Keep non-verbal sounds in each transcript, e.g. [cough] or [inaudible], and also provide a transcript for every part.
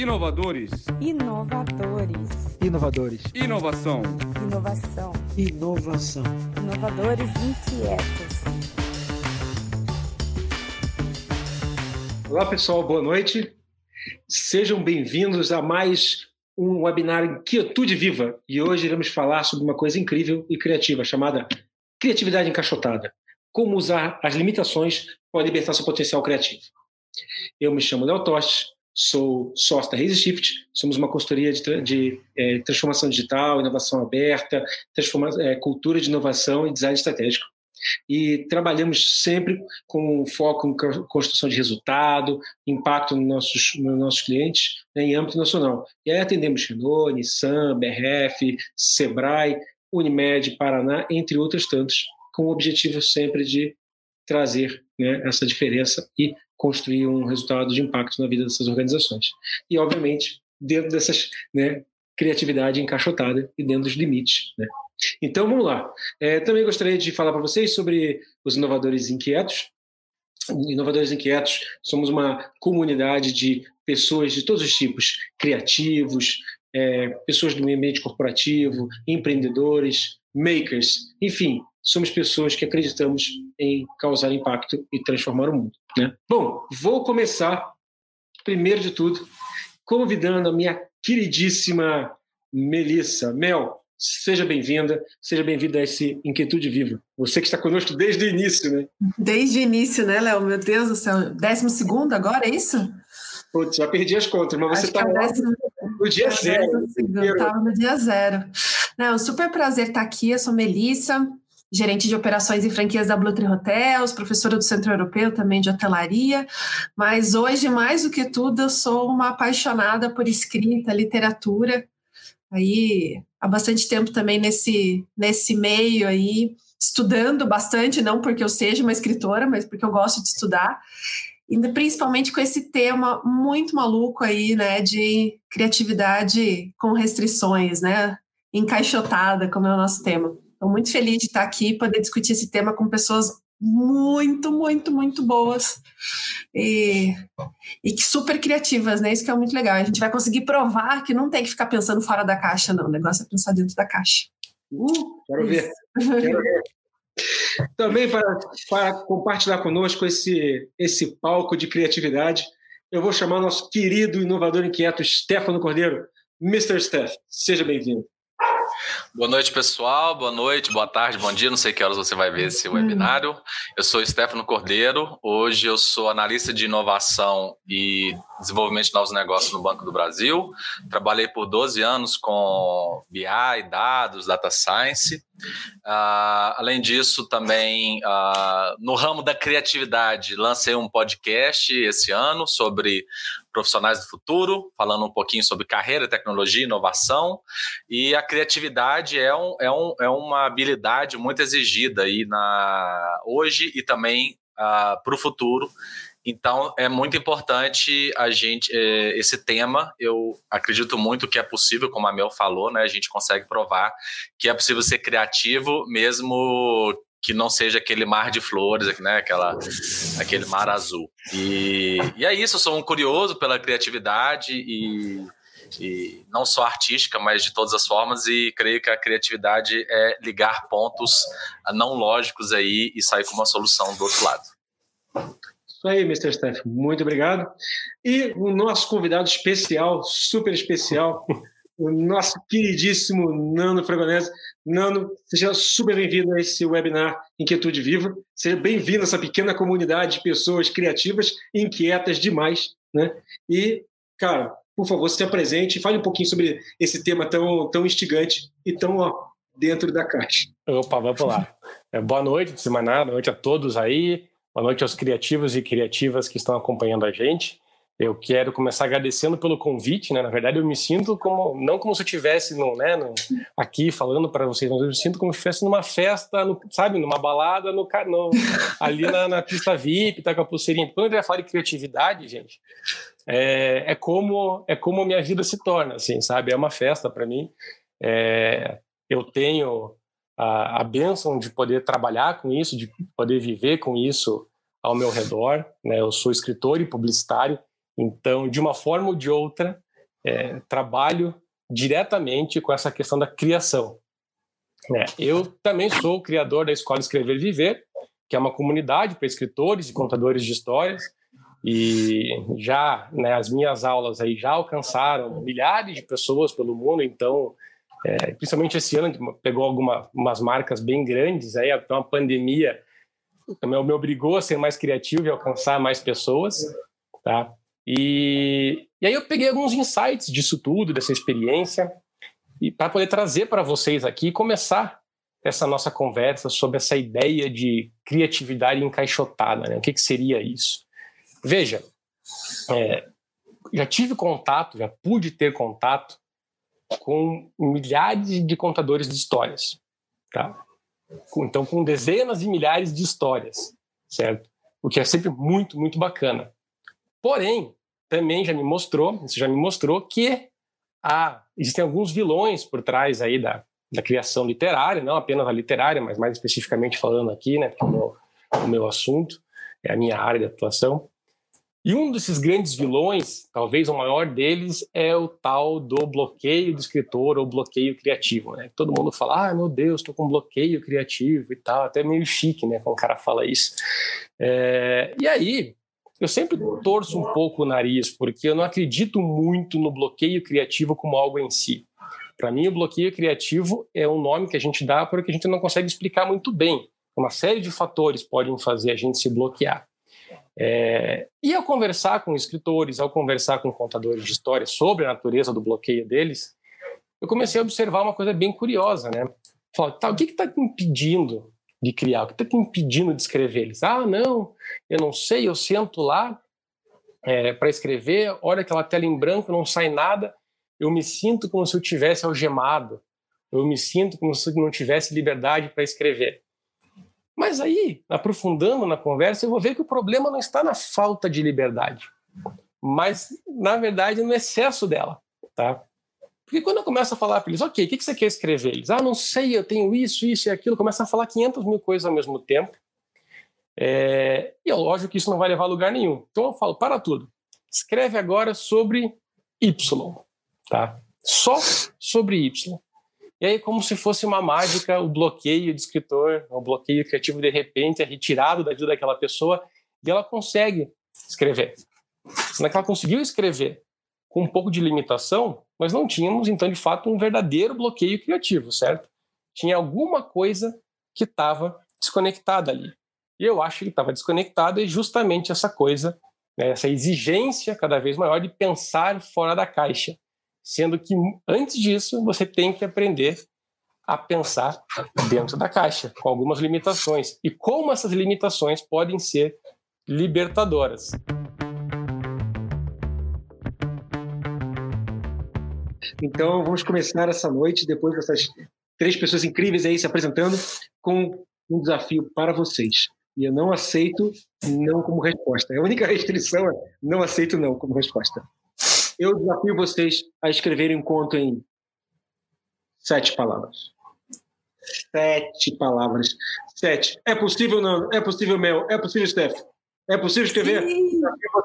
Inovadores. Inovadores. Inovadores. Inovação. Inovação. Inovação. Inovadores inquietos. Olá, pessoal, boa noite. Sejam bem-vindos a mais um webinar Inquietude Viva. E hoje iremos falar sobre uma coisa incrível e criativa chamada criatividade encaixotada. Como usar as limitações para libertar seu potencial criativo. Eu me chamo Léo Tostes, sou sócio da Raise Shift, somos uma consultoria de, de é, transformação digital, inovação aberta, é, cultura de inovação e design estratégico. E trabalhamos sempre com foco em construção de resultado, impacto nos nossos, nos nossos clientes né, em âmbito nacional. E aí atendemos Renault, Nissan, BRF, Sebrae, Unimed, Paraná, entre outros tantos, com o objetivo sempre de trazer né, essa diferença e construir um resultado de impacto na vida dessas organizações. E, obviamente, dentro dessas né, criatividade encaixotada e dentro dos limites. Né? Então, vamos lá. É, também gostaria de falar para vocês sobre os inovadores inquietos. Inovadores Inquietos, somos uma comunidade de pessoas de todos os tipos, criativos, é, pessoas do meio ambiente corporativo, empreendedores, makers, enfim, somos pessoas que acreditamos em causar impacto e transformar o mundo. Né? Bom, vou começar, primeiro de tudo, convidando a minha queridíssima Melissa. Mel, seja bem-vinda, seja bem-vinda a esse Inquietude Viva. Você que está conosco desde o início, né? Desde o início, né, Léo? Meu Deus do céu. Décimo segundo agora, é isso? Putz, já perdi as contas, mas você está é décimo... no dia é zero. Estava no dia zero. Não, é um super prazer estar aqui. Eu sou Melissa, gerente de operações e franquias da Blue Tree Hotels, professora do Centro Europeu também de hotelaria, mas hoje, mais do que tudo, eu sou uma apaixonada por escrita, literatura, aí há bastante tempo também nesse, nesse meio aí, estudando bastante, não porque eu seja uma escritora, mas porque eu gosto de estudar, e principalmente com esse tema muito maluco aí, né, de criatividade com restrições, né, encaixotada, como é o nosso tema. Estou muito feliz de estar aqui e poder discutir esse tema com pessoas muito, muito, muito boas e, e que super criativas, né? Isso que é muito legal. A gente vai conseguir provar que não tem que ficar pensando fora da caixa, não. O negócio é pensar dentro da caixa. Uh, quero ver. Quero ver. [laughs] Também para, para compartilhar conosco esse, esse palco de criatividade, eu vou chamar nosso querido inovador inquieto Stefano Cordeiro. Mr. Steph, seja bem-vindo. Boa noite, pessoal. Boa noite, boa tarde, bom dia. Não sei que horas você vai ver esse webinário. Eu sou Stefano Cordeiro. Hoje eu sou analista de inovação e desenvolvimento de novos negócios no Banco do Brasil. Trabalhei por 12 anos com BI, dados, data science. Uh, além disso, também uh, no ramo da criatividade, lancei um podcast esse ano sobre profissionais do futuro, falando um pouquinho sobre carreira, tecnologia, inovação. E a criatividade é, um, é, um, é uma habilidade muito exigida aí na, hoje e também uh, ah, para o futuro. Então é muito importante a gente é, esse tema. Eu acredito muito que é possível, como a Mel falou, né? A gente consegue provar que é possível ser criativo mesmo que não seja aquele mar de flores, né? Aquela, aquele mar azul. E, e é isso. Eu sou um curioso pela criatividade e e não só artística, mas de todas as formas, e creio que a criatividade é ligar pontos não lógicos aí e sair com uma solução do outro lado. Isso aí, Mr. Steph, muito obrigado. E o nosso convidado especial, super especial, o nosso queridíssimo Nano Fragonese. Nano, seja super bem-vindo a esse webinar Inquietude Viva. Seja bem-vindo a essa pequena comunidade de pessoas criativas e inquietas demais. Né? E, cara, por favor, se apresente e fale um pouquinho sobre esse tema tão, tão instigante e tão ó, dentro da caixa. Opa, vamos lá. É, boa noite, semana, boa noite a todos aí. Boa noite aos criativos e criativas que estão acompanhando a gente. Eu quero começar agradecendo pelo convite, né? Na verdade, eu me sinto como não como se eu estivesse no, né, no, aqui falando para vocês, mas eu me sinto como se estivesse numa festa, no, sabe, numa balada, no, no ali na, na, pista VIP, tá com a pulseirinha. Quando eu falar de criatividade, gente, é, é como é como a minha vida se torna, assim, sabe? É uma festa para mim. É, eu tenho a, a bênção de poder trabalhar com isso, de poder viver com isso ao meu redor. Né? Eu sou escritor e publicitário, então, de uma forma ou de outra, é, trabalho diretamente com essa questão da criação. É, eu também sou criador da Escola Escrever e Viver, que é uma comunidade para escritores e contadores de histórias, e já né, as minhas aulas aí já alcançaram milhares de pessoas pelo mundo, então é, principalmente esse ano pegou algumas marcas bem grandes, aí então a pandemia também me obrigou a ser mais criativo e alcançar mais pessoas, tá? E, e aí eu peguei alguns insights disso tudo, dessa experiência, e para poder trazer para vocês aqui e começar essa nossa conversa sobre essa ideia de criatividade encaixotada, né? O que, que seria isso? Veja, é, já tive contato, já pude ter contato com milhares de contadores de histórias, tá? Então, com dezenas de milhares de histórias, certo? O que é sempre muito, muito bacana. Porém, também já me mostrou, isso já me mostrou que há, existem alguns vilões por trás aí da, da criação literária, não apenas a literária, mas mais especificamente falando aqui, né, porque é o meu, o meu assunto, é a minha área de atuação. E um desses grandes vilões, talvez o maior deles, é o tal do bloqueio do escritor ou bloqueio criativo. Né? Todo mundo fala, ah, meu Deus, estou com bloqueio criativo e tal, até meio chique, né, quando o cara fala isso. É... E aí, eu sempre torço um pouco o nariz, porque eu não acredito muito no bloqueio criativo como algo em si. Para mim, o bloqueio criativo é um nome que a gente dá porque a gente não consegue explicar muito bem. Uma série de fatores podem fazer a gente se bloquear. É, e ao conversar com escritores, ao conversar com contadores de histórias sobre a natureza do bloqueio deles, eu comecei a observar uma coisa bem curiosa, né? Falei, tá, o que está impedindo de criar? O que está impedindo de escrever? Eles, ah, não, eu não sei, eu sento lá é, para escrever, olha aquela tela em branco, não sai nada, eu me sinto como se eu tivesse algemado, eu me sinto como se eu não tivesse liberdade para escrever. Mas aí, aprofundando na conversa, eu vou ver que o problema não está na falta de liberdade, mas, na verdade, no excesso dela, tá? Porque quando eu começo a falar para eles, ok, o que você quer escrever? Eles, ah, não sei, eu tenho isso, isso e aquilo, começam a falar 500 mil coisas ao mesmo tempo. É... E é lógico que isso não vai levar a lugar nenhum. Então eu falo, para tudo. Escreve agora sobre Y, tá? Só sobre Y. E aí, como se fosse uma mágica, o bloqueio de escritor, o bloqueio criativo, de repente, é retirado da vida daquela pessoa e ela consegue escrever. Que ela conseguiu escrever com um pouco de limitação, mas não tínhamos, então, de fato, um verdadeiro bloqueio criativo, certo? Tinha alguma coisa que estava desconectada ali. E eu acho que estava desconectada e justamente essa coisa, né, essa exigência cada vez maior de pensar fora da caixa sendo que antes disso você tem que aprender a pensar dentro da caixa, com algumas limitações, e como essas limitações podem ser libertadoras. Então, vamos começar essa noite, depois dessas três pessoas incríveis aí se apresentando, com um desafio para vocês. E eu não aceito não como resposta. A única [laughs] restrição é não aceito não como resposta. Eu desafio vocês a escreverem um conto em sete palavras. Sete palavras. Sete. É possível, não? É possível, Mel? É possível, Steph? É possível escrever? Sim.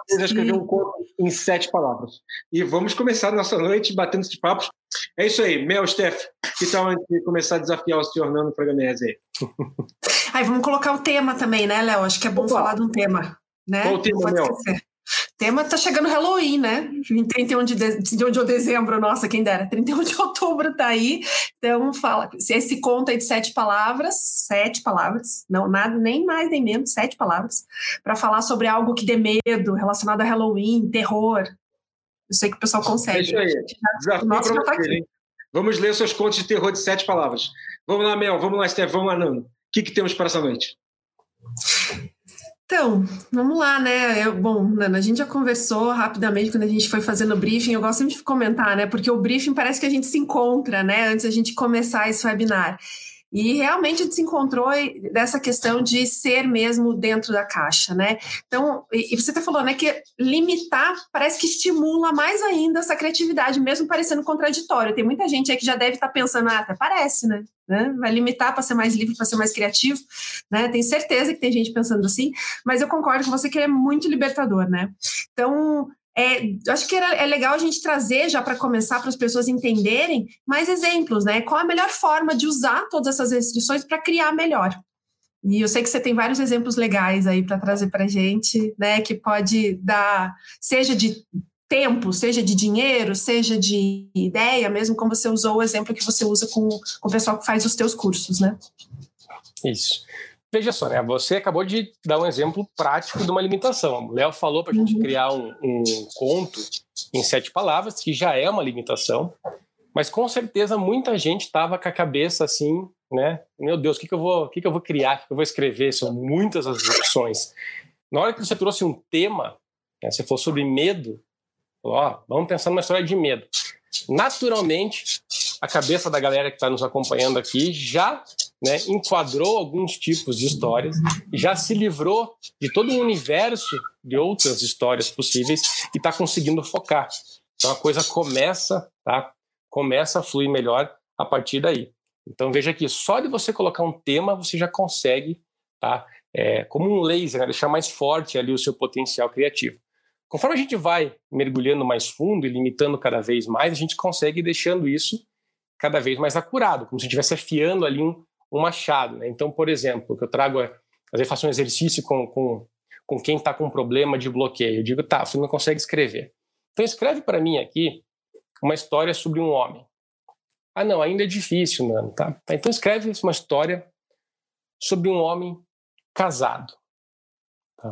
Vocês a escrever um conto em sete palavras. E vamos começar nossa noite batendo esses papos. É isso aí, Mel, Steph. Que tal antes de começar a desafiar o senhor Nando Fraganese aí? Aí vamos colocar o tema também, né, Léo? Acho que é bom Opa. falar de um tema. Né? Qual o tema, Mel? Esquecer tema tá chegando Halloween, né? Em 31 de, de, de dezembro, nossa, quem dera, 31 de [laughs] outubro tá aí. Então, fala, se esse conto aí de sete palavras, sete palavras, não, nada, nem mais nem menos, sete palavras, para falar sobre algo que dê medo, relacionado a Halloween, terror. Eu sei que o pessoal consegue. Deixa aí. Desafio nossa, pra tá você, Vamos ler seus contos de terror de sete palavras. Vamos lá, Mel, vamos lá, Steph, vamos lá, Nando. O que, que temos para essa noite? Então, vamos lá, né? Eu, bom, Nana, a gente já conversou rapidamente quando a gente foi fazendo o briefing. Eu gosto sempre de comentar, né? Porque o briefing parece que a gente se encontra, né? Antes da gente começar esse webinar. E realmente a gente se encontrou dessa questão de ser mesmo dentro da caixa, né? Então, e você até falou, né, que limitar parece que estimula mais ainda essa criatividade, mesmo parecendo contraditório. Tem muita gente aí que já deve estar pensando, ah, até parece, né? né? Vai limitar para ser mais livre, para ser mais criativo, né? Tenho certeza que tem gente pensando assim, mas eu concordo com você que é muito libertador, né? Então, é, acho que era, é legal a gente trazer já para começar para as pessoas entenderem mais exemplos, né? Qual a melhor forma de usar todas essas restrições para criar melhor. E eu sei que você tem vários exemplos legais aí para trazer para a gente, né? Que pode dar, seja de tempo, seja de dinheiro, seja de ideia, mesmo como você usou o exemplo que você usa com, com o pessoal que faz os teus cursos, né? Isso. Veja só, né? Você acabou de dar um exemplo prático de uma limitação. O Léo falou para a gente uhum. criar um, um, conto em sete palavras, que já é uma limitação, mas com certeza muita gente estava com a cabeça assim, né? Meu Deus, o que, que, eu, vou, que, que eu vou criar? O que, que eu vou escrever? São muitas as opções. Na hora que você trouxe um tema, né, você falou sobre medo, ó, vamos pensar numa história de medo. Naturalmente, a cabeça da galera que está nos acompanhando aqui já né, enquadrou alguns tipos de histórias, já se livrou de todo um universo de outras histórias possíveis e está conseguindo focar. Então a coisa começa, tá? Começa a fluir melhor a partir daí. Então veja que só de você colocar um tema você já consegue, tá? É, como um laser, né, deixar mais forte ali o seu potencial criativo. Conforme a gente vai mergulhando mais fundo e limitando cada vez mais, a gente consegue deixando isso cada vez mais acurado, como se estivesse afiando ali um, um machado. Né? Então, por exemplo, o que eu trago é, às vezes faço um exercício com, com, com quem está com problema de bloqueio. Eu digo, tá, você não consegue escrever. Então escreve para mim aqui uma história sobre um homem. Ah, não, ainda é difícil, mano. Tá? tá? Então escreve uma história sobre um homem casado. Tá?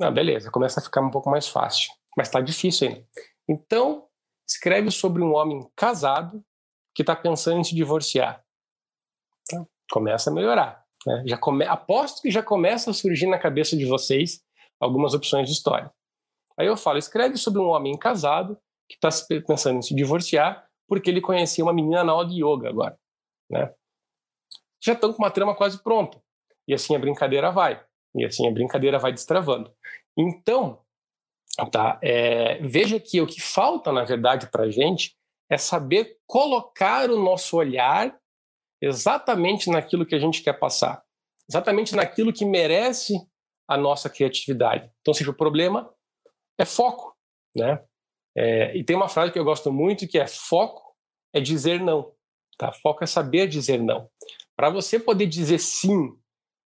Não, beleza, começa a ficar um pouco mais fácil, mas está difícil ainda. Então escreve sobre um homem casado que está pensando em se divorciar. Começa a melhorar. Né? Já come... Aposto que já começa a surgir na cabeça de vocês algumas opções de história. Aí eu falo, escreve sobre um homem casado que está pensando em se divorciar porque ele conhecia uma menina na aula de yoga agora. Né? Já estão com uma trama quase pronta. E assim a brincadeira vai. E assim a brincadeira vai destravando. Então, tá, é, veja que o que falta, na verdade, para a gente é saber colocar o nosso olhar exatamente naquilo que a gente quer passar, exatamente naquilo que merece a nossa criatividade. Então, seja, o problema é foco, né? É, e tem uma frase que eu gosto muito que é foco é dizer não, tá? Foco é saber dizer não. Para você poder dizer sim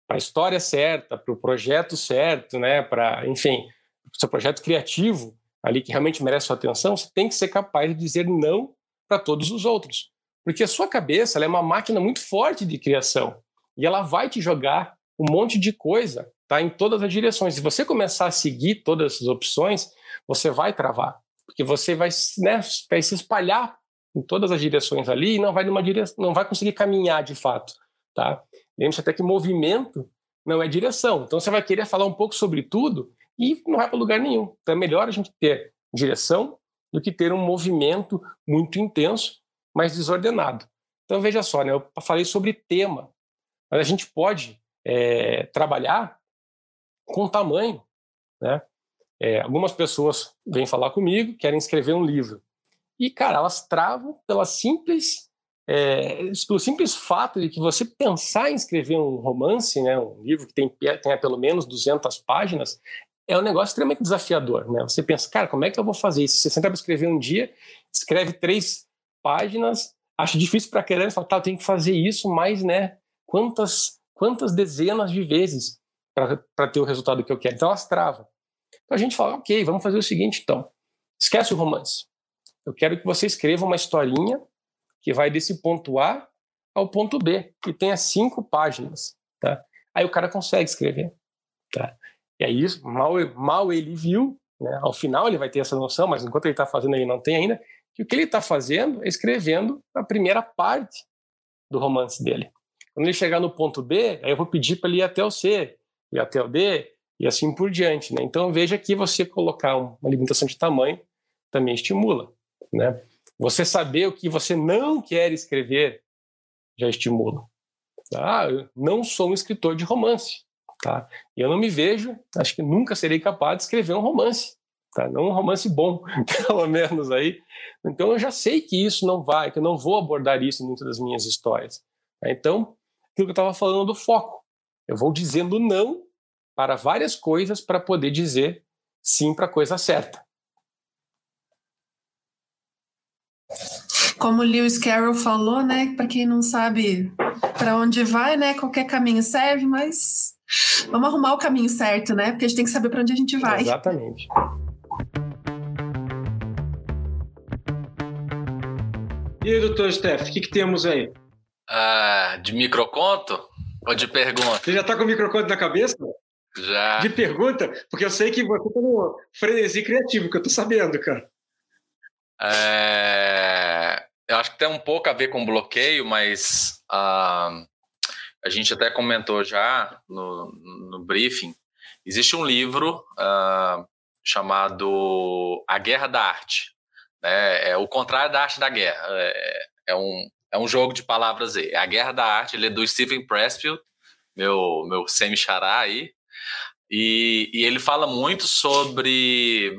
para a história certa, para o projeto certo, né? Para, enfim, o seu projeto criativo ali que realmente merece sua atenção, você tem que ser capaz de dizer não para todos os outros. Porque a sua cabeça é uma máquina muito forte de criação e ela vai te jogar um monte de coisa tá, em todas as direções. Se você começar a seguir todas essas opções, você vai travar, porque você vai, né, vai se espalhar em todas as direções ali e não vai numa direção, não vai conseguir caminhar de fato, tá? Lembre-se até que movimento não é direção. Então você vai querer falar um pouco sobre tudo e não vai para lugar nenhum. Então é melhor a gente ter direção do que ter um movimento muito intenso, mas desordenado. Então veja só, né, eu falei sobre tema, mas a gente pode é, trabalhar com tamanho. Né? É, algumas pessoas vêm falar comigo, querem escrever um livro. E, cara, elas travam pela simples, é, pelo simples fato de que você pensar em escrever um romance, né, um livro que tem, tenha pelo menos 200 páginas, é um negócio extremamente desafiador, né? Você pensa, cara, como é que eu vou fazer isso? Você senta para escrever um dia, escreve três páginas, acha difícil para caramba, fala, tá, eu tenho que fazer isso, mas, né, quantas, quantas dezenas de vezes para ter o resultado que eu quero? Então elas travam. Então a gente fala, ok, vamos fazer o seguinte, então, esquece o romance. Eu quero que você escreva uma historinha que vai desse ponto A ao ponto B, que tenha cinco páginas, tá? Aí o cara consegue escrever, tá? E aí, mal, mal ele viu, né, ao final ele vai ter essa noção, mas enquanto ele está fazendo, ele não tem ainda, que o que ele está fazendo é escrevendo a primeira parte do romance dele. Quando ele chegar no ponto B, aí eu vou pedir para ele ir até o C, e até o D, e assim por diante. Né? Então veja que você colocar uma limitação de tamanho também estimula. Né? Você saber o que você não quer escrever já estimula. Ah, eu não sou um escritor de romance. Tá? Eu não me vejo, acho que nunca serei capaz de escrever um romance, Tá? Não um romance bom, [laughs] pelo menos aí. Então eu já sei que isso não vai, que eu não vou abordar isso em muitas das minhas histórias. Tá? Então, aquilo que eu estava falando do foco. Eu vou dizendo não para várias coisas para poder dizer sim para a coisa certa. Como Lewis Carroll falou, né, para quem não sabe para onde vai, né, qualquer caminho serve, mas vamos arrumar o caminho certo, né? Porque a gente tem que saber para onde a gente vai. Exatamente. E aí, doutor Steph, o que, que temos aí? Ah, de microconto ou de pergunta? Você já está com o microconto na cabeça? Já. De pergunta? Porque eu sei que você está no frenesi criativo, que eu estou sabendo, cara. É, eu acho que tem um pouco a ver com bloqueio, mas uh, a gente até comentou já no, no briefing. Existe um livro uh, chamado A Guerra da Arte. Né? É o contrário da arte da guerra. É, é, um, é um jogo de palavras aí. A Guerra da Arte, ele é do Stephen Pressfield, meu, meu semi-xará aí. E, e, ele fala muito sobre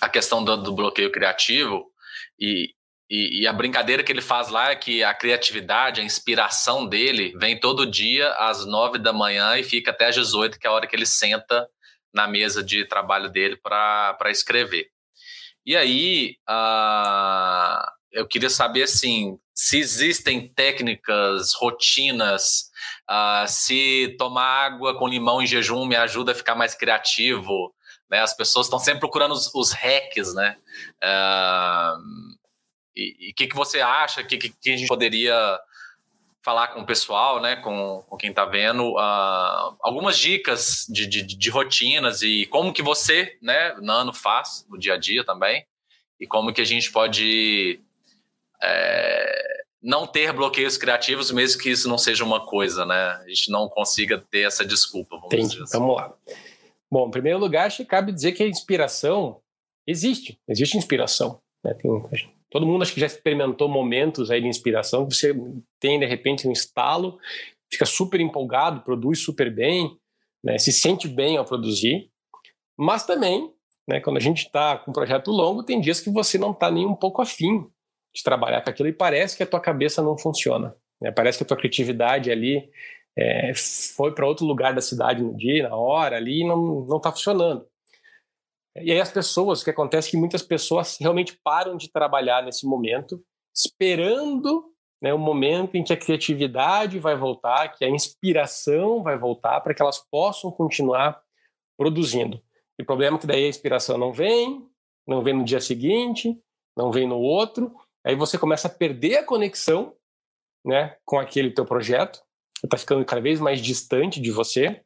a questão do, do bloqueio criativo e, e, e, a brincadeira que ele faz lá é que a criatividade, a inspiração dele vem todo dia às nove da manhã e fica até às 18, que é a hora que ele senta na mesa de trabalho dele para escrever. E aí, eu queria saber assim, se existem técnicas, rotinas, uh, se tomar água com limão em jejum me ajuda a ficar mais criativo, né? As pessoas estão sempre procurando os, os hacks, né? Uh, e o que, que você acha que, que, a gente poderia falar com o pessoal, né? Com, com quem está vendo, uh, algumas dicas de, de, de, rotinas e como que você, né, Nano, faz no dia a dia também e como que a gente pode é, não ter bloqueios criativos, mesmo que isso não seja uma coisa, né? A gente não consiga ter essa desculpa. Vamos Entendi. Assim. Vamos lá. Bom, em primeiro lugar, acho que cabe dizer que a inspiração existe, existe inspiração. Né? Tem, todo mundo acho que já experimentou momentos aí de inspiração, que você tem de repente um estalo, fica super empolgado, produz super bem, né? se sente bem ao produzir, mas também, né, quando a gente está com um projeto longo, tem dias que você não está nem um pouco afim de trabalhar com aquilo e parece que a tua cabeça não funciona, né? parece que a tua criatividade ali é, foi para outro lugar da cidade no dia, na hora ali, e não não está funcionando. E aí as pessoas, o que acontece é que muitas pessoas realmente param de trabalhar nesse momento, esperando né, o momento em que a criatividade vai voltar, que a inspiração vai voltar, para que elas possam continuar produzindo. E o problema é que daí a inspiração não vem, não vem no dia seguinte, não vem no outro, aí você começa a perder a conexão né, com aquele teu projeto, está ficando cada vez mais distante de você,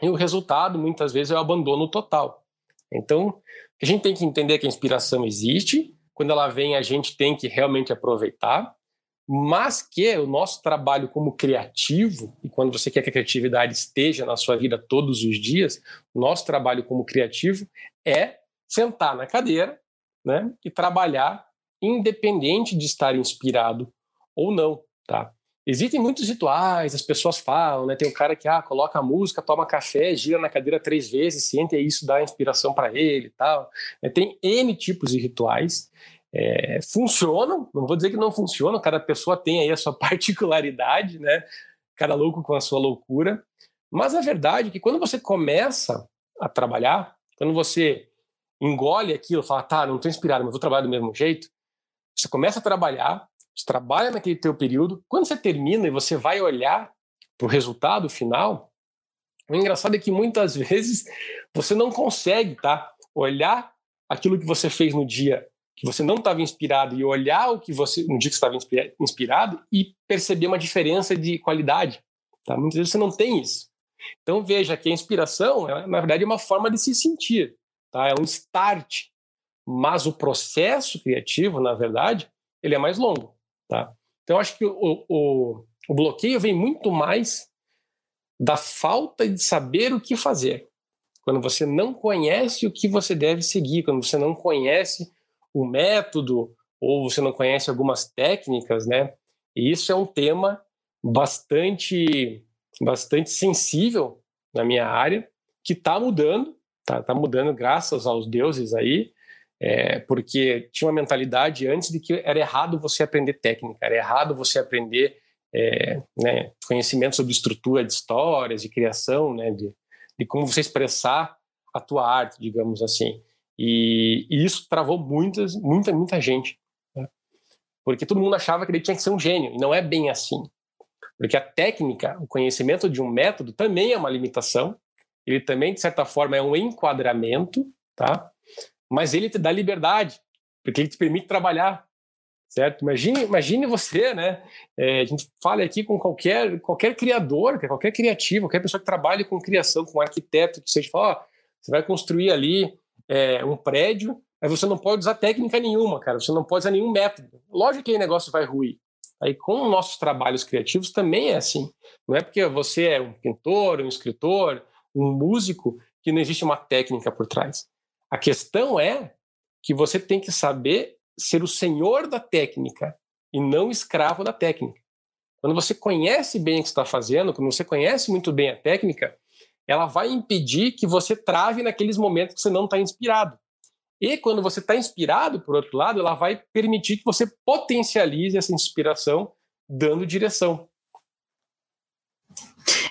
e o resultado, muitas vezes, é o abandono total. Então, a gente tem que entender que a inspiração existe, quando ela vem, a gente tem que realmente aproveitar, mas que o nosso trabalho como criativo, e quando você quer que a criatividade esteja na sua vida todos os dias, o nosso trabalho como criativo é sentar na cadeira né, e trabalhar independente de estar inspirado ou não, tá? Existem muitos rituais, as pessoas falam, né? Tem um cara que ah, coloca a música, toma café, gira na cadeira três vezes, sente e isso dá inspiração para ele e tal. É, tem N tipos de rituais. É, funcionam, não vou dizer que não funcionam, cada pessoa tem aí a sua [laughs] particularidade, né? Cada louco com a sua loucura. Mas a verdade é que quando você começa a trabalhar, quando você engole aquilo, fala, tá, não estou inspirado, mas vou trabalhar do mesmo jeito, você começa a trabalhar, você trabalha naquele teu período, quando você termina e você vai olhar para o resultado final, o engraçado é que muitas [laughs] vezes você não consegue tá, olhar aquilo que você fez no dia que você não estava inspirado e olhar o que você no dia que estava inspirado e perceber uma diferença de qualidade. Tá? Muitas vezes você não tem isso. Então veja que a inspiração, na verdade, é uma forma de se sentir, tá? É um start, mas o processo criativo, na verdade, ele é mais longo. Tá? Então, acho que o, o, o bloqueio vem muito mais da falta de saber o que fazer. Quando você não conhece o que você deve seguir, quando você não conhece o método ou você não conhece algumas técnicas, né? E isso é um tema bastante bastante sensível na minha área, que está mudando, está tá mudando graças aos deuses aí, é, porque tinha uma mentalidade antes de que era errado você aprender técnica, era errado você aprender é, né, conhecimento sobre estrutura de histórias, de criação, né, de, de como você expressar a tua arte, digamos assim. E, e isso travou muitas, muita, muita gente. Né? porque todo mundo achava que ele tinha que ser um gênio, e não é bem assim. Porque a técnica, o conhecimento de um método também é uma limitação, ele também, de certa forma, é um enquadramento, tá? Mas ele te dá liberdade, porque ele te permite trabalhar, certo? Imagine, imagine você, né? É, a gente fala aqui com qualquer, qualquer criador, qualquer criativo, qualquer pessoa que trabalhe com criação, com arquiteto, que seja, fala, ó, você vai construir ali é, um prédio, mas você não pode usar técnica nenhuma, cara, você não pode usar nenhum método. Lógico que o negócio vai ruir, Aí, com nossos trabalhos criativos também é assim. Não é porque você é um pintor, um escritor, um músico, que não existe uma técnica por trás. A questão é que você tem que saber ser o senhor da técnica e não escravo da técnica. Quando você conhece bem o que está fazendo, quando você conhece muito bem a técnica, ela vai impedir que você trave naqueles momentos que você não está inspirado. E quando você está inspirado, por outro lado, ela vai permitir que você potencialize essa inspiração dando direção.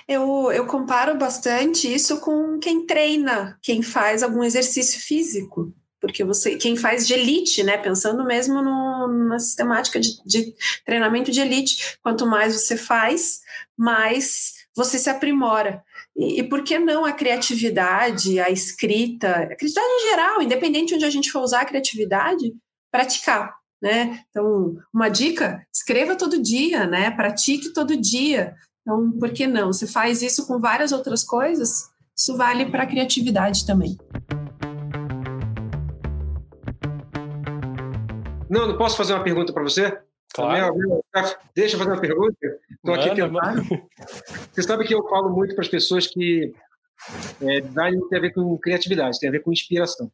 Eu, eu comparo bastante isso com quem treina, quem faz algum exercício físico. Porque você, quem faz de elite, né? Pensando mesmo no, na sistemática de, de treinamento de elite, quanto mais você faz, mais você se aprimora. E, e, por que não a criatividade, a escrita, a criatividade em geral, independente de onde a gente for usar a criatividade, praticar, né? Então, uma dica, escreva todo dia, né? Pratique todo dia. Então, por que não? Você faz isso com várias outras coisas, isso vale para a criatividade também. Não, não posso fazer uma pergunta para você? Claro. Deixa eu fazer uma pergunta. Estou aqui tentando. Você sabe que eu falo muito para as pessoas que é, design tem a ver com criatividade, tem a ver com inspiração.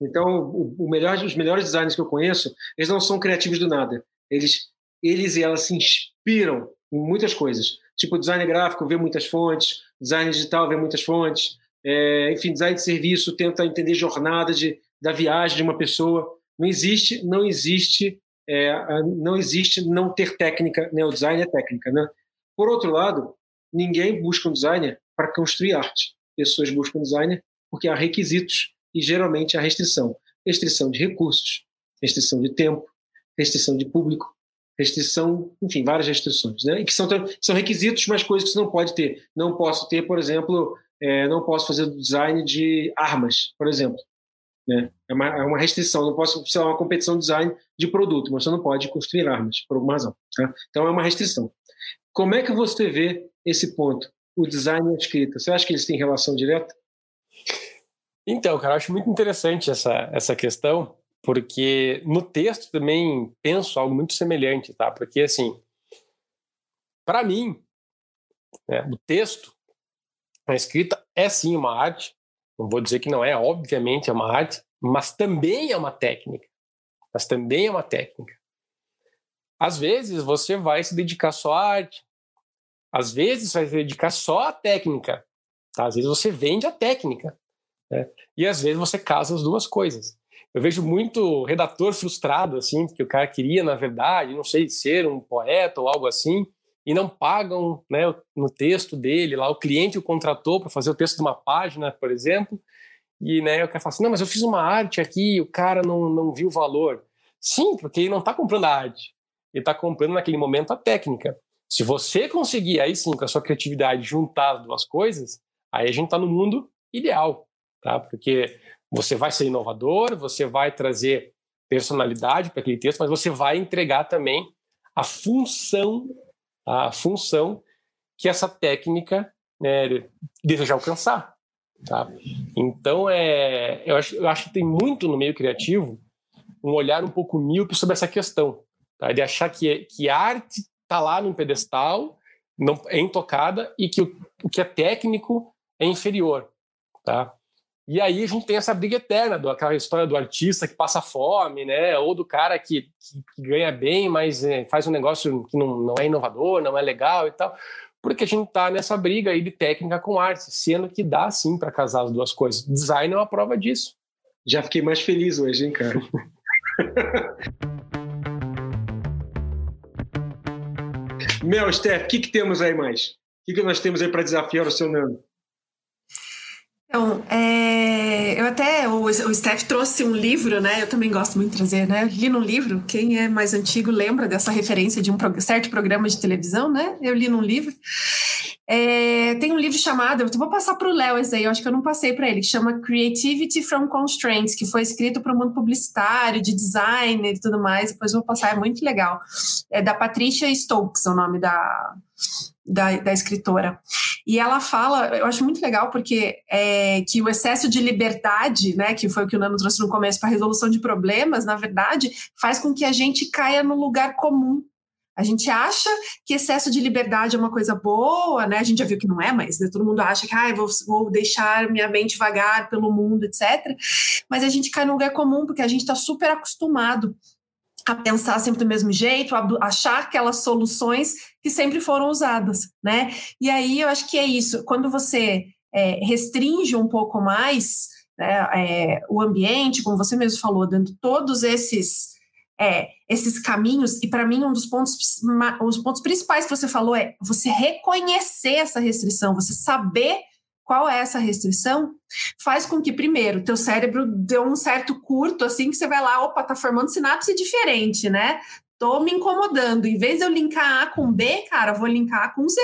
Então, o, o melhor, os melhores designers que eu conheço, eles não são criativos do nada. Eles, eles e elas se inspiram em muitas coisas. Tipo, design gráfico vê muitas fontes, design digital vê muitas fontes, é, enfim, design de serviço tenta entender jornada de, da viagem de uma pessoa. Não existe, não existe é, não existe não ter técnica, né? o design é técnica. Né? Por outro lado, ninguém busca um designer para construir arte. Pessoas buscam designer porque há requisitos e geralmente há restrição. Restrição de recursos, restrição de tempo, restrição de público, restrição, enfim, várias restrições, né? E que são, são requisitos, mas coisas que você não pode ter. Não posso ter, por exemplo, é, não posso fazer design de armas, por exemplo. Né? É, uma, é uma restrição. Não posso ser uma competição de design de produto, mas você não pode construir armas por alguma razão. Tá? Então é uma restrição. Como é que você vê esse ponto? O design e a escrita. Você acha que eles têm relação direta? Então, cara, eu acho muito interessante essa, essa questão, porque no texto também penso algo muito semelhante, tá? Porque, assim, para mim, né, o texto, a escrita é sim uma arte, não vou dizer que não é, obviamente é uma arte, mas também é uma técnica. Mas também é uma técnica. Às vezes você vai se dedicar só à arte. Às vezes vai se dedicar só à técnica. Tá? Às vezes você vende a técnica. Né? E às vezes você casa as duas coisas. Eu vejo muito redator frustrado, assim, porque o cara queria, na verdade, não sei, ser um poeta ou algo assim, e não pagam né, no texto dele, lá o cliente o contratou para fazer o texto de uma página, por exemplo, e né, o cara fala assim, não, mas eu fiz uma arte aqui o cara não, não viu o valor. Sim, porque ele não está comprando a arte, ele está comprando naquele momento a técnica. Se você conseguir aí sim, com a sua criatividade, juntar as duas coisas, aí a gente está no mundo ideal, tá? Porque você vai ser inovador, você vai trazer personalidade para aquele texto, mas você vai entregar também a função a função que essa técnica né, deseja alcançar. Tá? Então, é, eu, acho, eu acho que tem muito no meio criativo um olhar um pouco míope sobre essa questão, tá? de achar que, que a arte está lá num pedestal, não é intocada, e que o, o que é técnico é inferior. Tá? E aí a gente tem essa briga eterna, do, aquela história do artista que passa fome, né? Ou do cara que, que, que ganha bem, mas é, faz um negócio que não, não é inovador, não é legal e tal. Porque a gente tá nessa briga aí de técnica com arte, sendo que dá sim para casar as duas coisas. Design é uma prova disso. Já fiquei mais feliz hoje, hein, cara? [laughs] Mel, Steph, o que, que temos aí mais? O que, que nós temos aí para desafiar o seu Nando? Então, é, eu até, o, o Steph trouxe um livro, né? Eu também gosto muito de trazer, né? Li num livro, quem é mais antigo lembra dessa referência de um certo programa de televisão, né? Eu li num livro. É, tem um livro chamado, eu vou passar para o Léo esse aí, eu acho que eu não passei para ele, que chama Creativity from Constraints, que foi escrito para o mundo publicitário, de designer e tudo mais, depois eu vou passar, é muito legal. É da Patricia Stokes, o nome da, da, da, escritora. E ela fala, eu acho muito legal, porque é, que o excesso de liberdade, né, que foi o que o Nano trouxe no começo para a resolução de problemas, na verdade, faz com que a gente caia no lugar comum. A gente acha que excesso de liberdade é uma coisa boa, né? A gente já viu que não é, mas né? todo mundo acha que ah, vou, vou deixar minha mente vagar pelo mundo, etc. Mas a gente cai no lugar comum porque a gente está super acostumado a pensar sempre do mesmo jeito, a achar aquelas soluções que sempre foram usadas, né? E aí eu acho que é isso. Quando você é, restringe um pouco mais né, é, o ambiente, como você mesmo falou, dando todos esses é, esses caminhos, e para mim um dos pontos, os pontos principais que você falou é você reconhecer essa restrição, você saber qual é essa restrição, faz com que, primeiro, teu cérebro dê um certo curto, assim, que você vai lá, opa, tá formando sinapse diferente, né? Tô me incomodando. Em vez de eu linkar A com B, cara, vou linkar A com Z.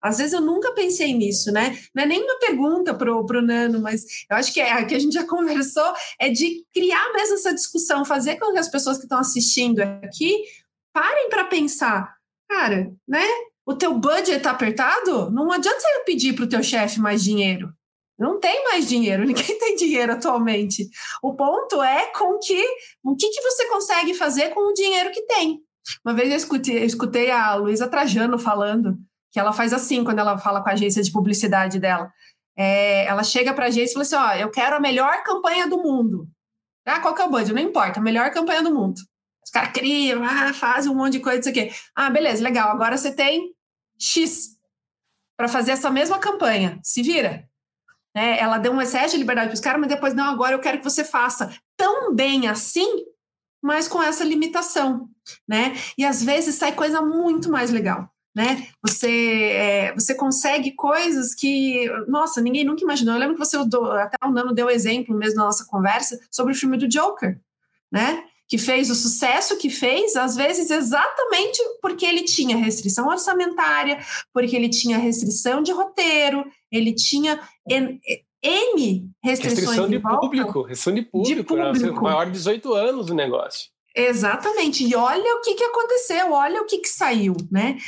Às vezes eu nunca pensei nisso, né? Não é nem uma pergunta pro, pro Nano, mas eu acho que é que a gente já [laughs] conversou, é de criar mesmo essa discussão, fazer com que as pessoas que estão assistindo aqui parem para pensar, cara, né? O teu budget está apertado, não adianta você pedir para o teu chefe mais dinheiro. Não tem mais dinheiro, [laughs] ninguém tem dinheiro atualmente. O ponto é com que o que, que você consegue fazer com o dinheiro que tem. Uma vez eu escutei, eu escutei a Luísa Trajano falando que ela faz assim quando ela fala com a agência de publicidade dela. É, ela chega para a agência e fala assim: Ó, eu quero a melhor campanha do mundo. Ah, qual que é o budget? Não importa, a melhor campanha do mundo. Os caras criam, ah, fazem um monte de coisa, isso aqui. Ah, beleza, legal. Agora você tem X para fazer essa mesma campanha. Se vira. Né? Ela deu um excesso de liberdade para os caras, mas depois, não, agora eu quero que você faça tão bem assim, mas com essa limitação. Né? E às vezes sai coisa muito mais legal. Né? Você, é, você consegue coisas que, nossa, ninguém nunca imaginou. Eu lembro que você, até o Nano deu exemplo mesmo na nossa conversa sobre o filme do Joker, né? Que fez o sucesso que fez, às vezes exatamente porque ele tinha restrição orçamentária, porque ele tinha restrição de roteiro, ele tinha N, N restrições. Restrição de público, restrição de público, de público. maior de 18 anos o negócio. Exatamente, e olha o que, que aconteceu, olha o que, que saiu, né?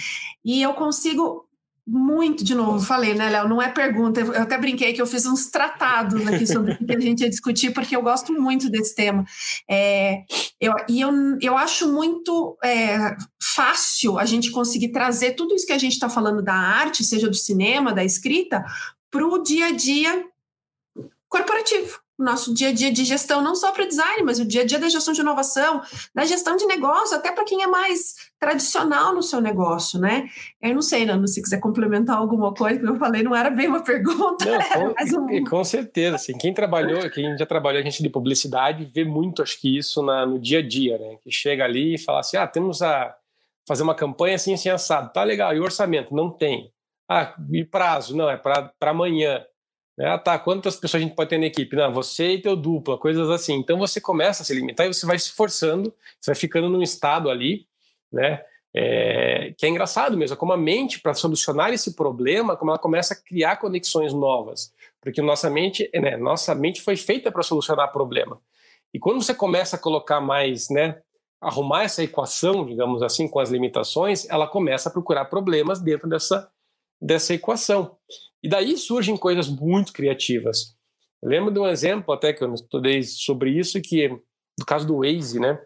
E eu consigo muito, de novo, falei, né, Léo? Não é pergunta. Eu até brinquei que eu fiz uns tratados aqui sobre o que a gente ia discutir, porque eu gosto muito desse tema. É, eu, e eu, eu acho muito é, fácil a gente conseguir trazer tudo isso que a gente está falando da arte, seja do cinema, da escrita, para o dia a dia corporativo nosso dia a dia de gestão, não só para design, mas o dia a dia da gestão de inovação, da gestão de negócio, até para quem é mais tradicional no seu negócio, né? Eu não sei, Nando, se quiser complementar alguma coisa, que eu falei, não era bem uma pergunta. Não, com, [laughs] um... com certeza, assim, quem trabalhou, quem já trabalhou a gente de publicidade, vê muito, acho que isso na, no dia a dia, né? Que chega ali e fala assim, ah, temos a fazer uma campanha assim, assim, assado, tá legal, e o orçamento? Não tem. Ah, e prazo? Não, é para amanhã. Ah, tá, quantas pessoas a gente pode ter na equipe? Não, você e teu dupla, coisas assim. Então você começa a se limitar e você vai se forçando, você vai ficando num estado ali, né? É, que é engraçado mesmo, como a mente, para solucionar esse problema, como ela começa a criar conexões novas. Porque nossa mente, né, nossa mente foi feita para solucionar problema. E quando você começa a colocar mais, né, arrumar essa equação, digamos assim, com as limitações, ela começa a procurar problemas dentro dessa, dessa equação. E daí surgem coisas muito criativas. Eu lembro de um exemplo até que eu estudei sobre isso, que do caso do Waze, né?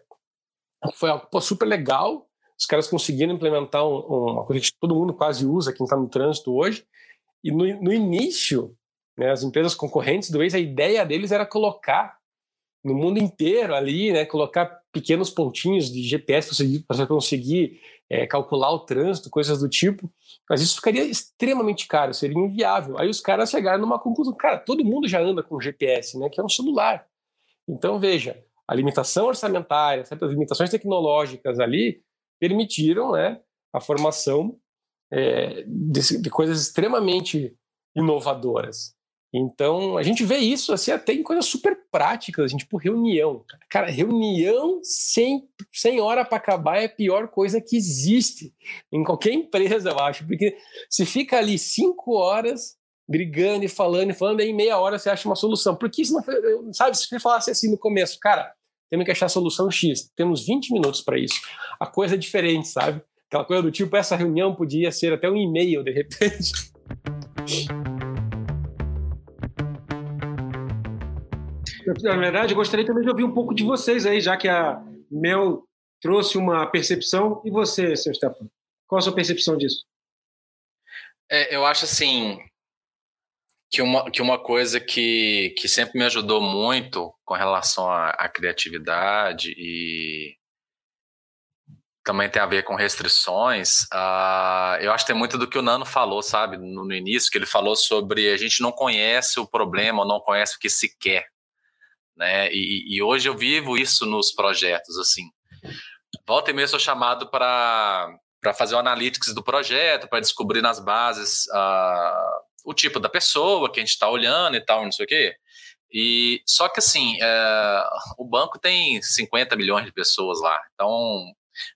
Foi algo pô, super legal. Os caras conseguiram implementar um, uma coisa que todo mundo quase usa, quem está no trânsito hoje. E no, no início, né, as empresas concorrentes do Waze, a ideia deles era colocar no mundo inteiro ali, né, colocar pequenos pontinhos de GPS para você conseguir é, calcular o trânsito, coisas do tipo, mas isso ficaria extremamente caro, seria inviável. Aí os caras chegaram numa conclusão, cara, todo mundo já anda com GPS, né, que é um celular. Então, veja, a limitação orçamentária, certas limitações tecnológicas ali permitiram né, a formação é, de, de coisas extremamente inovadoras. Então, a gente vê isso assim, até em coisas super práticas, a gente, tipo, reunião. Cara, reunião sem, sem hora para acabar é a pior coisa que existe em qualquer empresa, eu acho, porque se fica ali cinco horas brigando e falando e falando, aí em meia hora você acha uma solução. Porque isso não sabe, se você falasse assim no começo, cara, temos que achar a solução X, temos 20 minutos para isso. A coisa é diferente, sabe? Aquela coisa do tipo, essa reunião podia ser até um e-mail, de repente. Na verdade, eu gostaria também de ouvir um pouco de vocês aí, já que a Mel trouxe uma percepção. E você, seu Stefano? Qual a sua percepção disso? É, eu acho assim que uma, que uma coisa que, que sempre me ajudou muito com relação à, criatividade e também tem a ver com restrições. Uh, eu acho que tem muito do que o Nano falou, sabe, no, no, início, que ele falou sobre a gente não conhece o problema, não conhece o que se quer né? E, e, hoje eu vivo isso nos projetos, assim. Volta e meia sou chamado para para fazer o analytics do projeto, para descobrir nas bases uh, o tipo da pessoa que a gente está olhando e tal, não sei o quê. E só que assim, uh, o banco tem 50 milhões de pessoas lá, então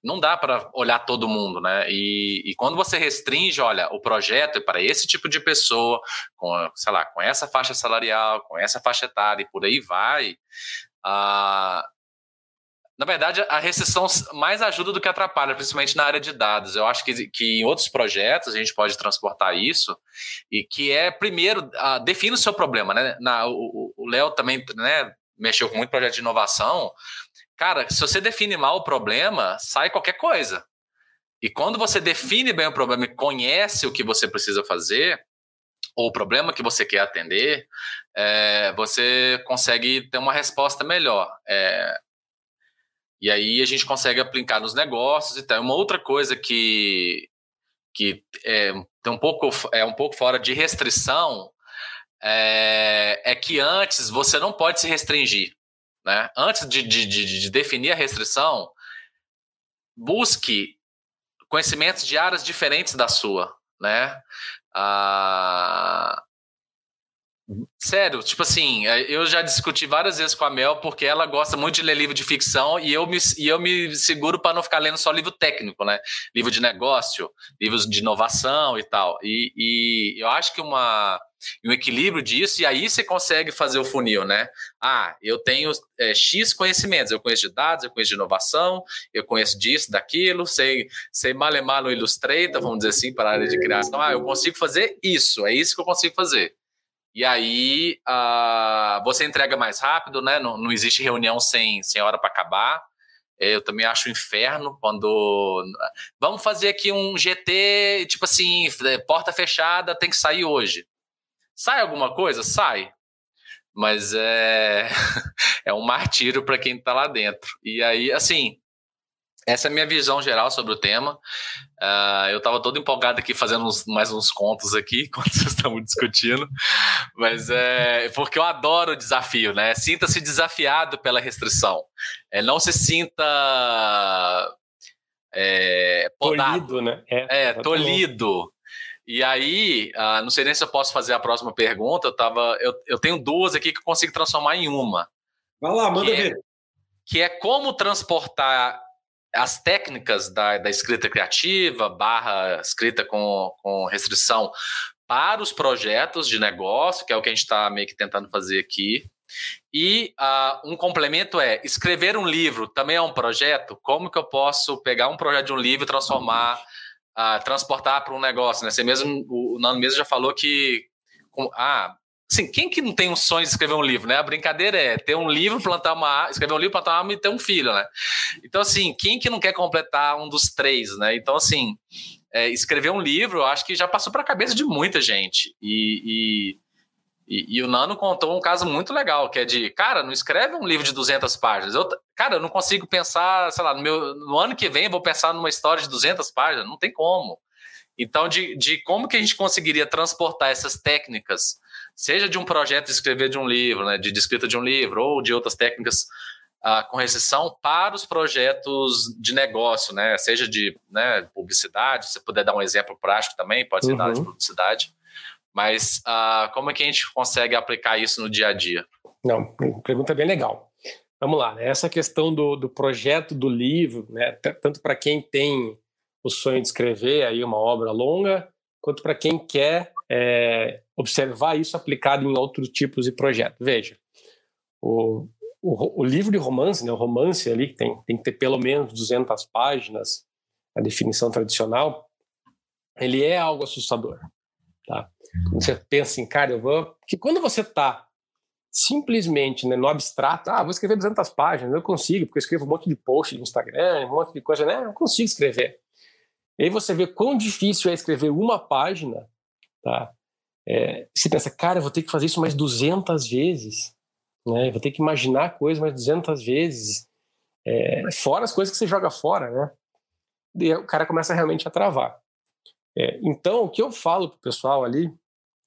não dá para olhar todo mundo, né? E, e, quando você restringe, olha, o projeto é para esse tipo de pessoa, com, sei lá, com essa faixa salarial, com essa faixa etária e por aí vai, ah, na verdade, a restrição mais ajuda do que atrapalha, principalmente na área de dados. Eu acho que, que em outros projetos a gente pode transportar isso, e que é, primeiro, uh, define o seu problema. Né? Na, o Léo também né, mexeu com muito projeto de inovação. Cara, se você define mal o problema, sai qualquer coisa. E quando você define bem o problema e conhece o que você precisa fazer, ou o problema que você quer atender, é, você consegue ter uma resposta melhor. É, e aí a gente consegue aplicar nos negócios e tal. Uma outra coisa que, que é, um pouco, é um pouco fora de restrição é, é que antes você não pode se restringir. Né? Antes de, de, de, de definir a restrição, busque conhecimentos de áreas diferentes da sua, né? Ah, Sério, tipo assim, é, eu já discuti várias vezes com a Mel porque ela gosta muito de ler livro de ficção e eu me, e eu me seguro para não ficar lendo só livro técnico, né? Livro de negócio, livros de inovação e tal. E, e eu acho que uma, um equilíbrio disso, e aí você consegue fazer o funil, né? Ah, eu tenho é, X conhecimentos, eu conheço de dados, eu conheço de inovação, eu conheço disso, daquilo, sei, sei malemar no Illustrator, vamos dizer assim, para a área de criação. Ah, eu consigo fazer isso, é isso que eu consigo fazer. E aí uh, você entrega mais rápido, né? Não, não existe reunião sem, sem hora para acabar. É, eu também acho um inferno quando. Vamos fazer aqui um GT, tipo assim, é, porta fechada, tem que sair hoje. Sai alguma coisa? Sai. Mas é, [laughs] é um martírio para quem está lá dentro. E aí, assim, essa é a minha visão geral sobre o tema. Uh, eu estava todo empolgado aqui fazendo uns, mais uns contos aqui, [laughs] quando vocês estavam discutindo, mas é porque eu adoro o desafio, né? Sinta-se desafiado pela restrição. É, não se sinta é, podado. Tolido, né? É, é tolido. E aí, uh, não sei nem se eu posso fazer a próxima pergunta. Eu, tava, eu, eu tenho duas aqui que eu consigo transformar em uma. Vai lá, manda que ver. É, que é como transportar as técnicas da, da escrita criativa, barra escrita com, com restrição para os projetos de negócio, que é o que a gente está meio que tentando fazer aqui. E uh, um complemento é escrever um livro também é um projeto. Como que eu posso pegar um projeto de um livro e transformar, transportar para um negócio? Né? Você mesmo, o Nando mesmo já falou que ah, Assim, quem que não tem um sonho de escrever um livro, né? A brincadeira é ter um livro, plantar uma escrever um livro, plantar uma árvore e ter um filho, né? Então, assim, quem que não quer completar um dos três, né? Então, assim, é, escrever um livro, eu acho que já passou para a cabeça de muita gente. E, e, e, o Nano contou um caso muito legal, que é de, cara, não escreve um livro de 200 páginas. Eu, cara, eu não consigo pensar, sei lá, no, meu, no ano que vem eu vou pensar numa história de 200 páginas. Não tem como. Então, de, de como que a gente conseguiria transportar essas técnicas seja de um projeto de escrever de um livro, né, de, de escrita de um livro, ou de outras técnicas uh, com recessão para os projetos de negócio, né, seja de né, publicidade, se puder dar um exemplo prático também, pode ser uhum. da área de publicidade, Mas uh, como é que a gente consegue aplicar isso no dia a dia? Não, pergunta bem legal. Vamos lá, né? essa questão do, do projeto do livro, né? tanto para quem tem o sonho de escrever aí uma obra longa, quanto para quem quer é, observar isso aplicado em outros tipos de projeto. Veja, o, o, o, livro de romance, né, o romance ali, que tem, tem que ter pelo menos 200 páginas, a definição tradicional, ele é algo assustador. Tá? Quando você pensa em, cara, eu vou. Porque quando você está simplesmente né, no abstrato, ah, vou escrever 200 páginas, eu consigo, porque eu escrevo um monte de post no Instagram, um monte de coisa, né? Eu consigo escrever. E aí você vê quão difícil é escrever uma página, tá? É, você pensa, cara, eu vou ter que fazer isso mais 200 vezes, né? vou ter que imaginar a coisa mais 200 vezes, é, fora as coisas que você joga fora, né? E o cara começa realmente a travar. É, então, o que eu falo pro pessoal ali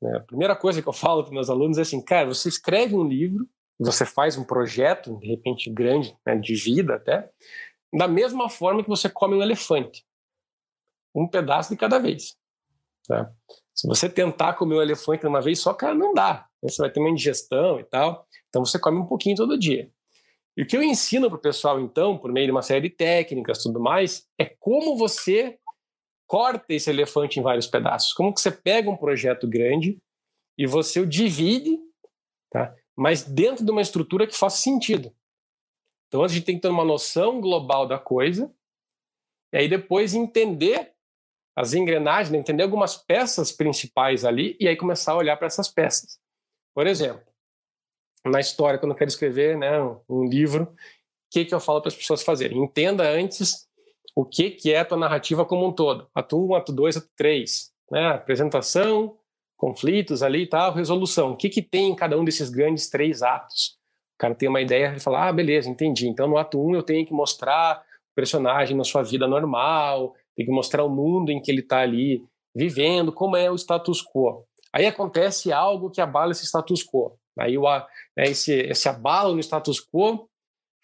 né? A primeira coisa que eu falo para meus alunos é assim, cara, você escreve um livro, você faz um projeto, de repente grande, né, de vida até, da mesma forma que você come um elefante, um pedaço de cada vez. Tá? Se você tentar comer um elefante de uma vez só, cara, não dá. Você vai ter uma indigestão e tal. Então você come um pouquinho todo dia. E o que eu ensino para o pessoal, então, por meio de uma série de técnicas tudo mais, é como você corta esse elefante em vários pedaços. Como que você pega um projeto grande e você o divide, tá? mas dentro de uma estrutura que faça sentido. Então, a gente tem que ter uma noção global da coisa, e aí depois entender as engrenagens, né? entender algumas peças principais ali, e aí começar a olhar para essas peças. Por exemplo, na história, quando eu quero escrever né, um livro, o que, que eu falo para as pessoas fazerem? Entenda antes o que, que é a tua narrativa como um todo. Ato 1, ato 2, ato 3. Né? Apresentação, conflitos ali e tal, resolução. O que, que tem em cada um desses grandes três atos? O cara tem uma ideia e fala, ah, beleza, entendi. Então no ato 1 eu tenho que mostrar o personagem na sua vida normal, tem que mostrar o mundo em que ele está ali vivendo, como é o status quo. Aí acontece algo que abala esse status quo. Aí o, né, esse, esse abalo no status quo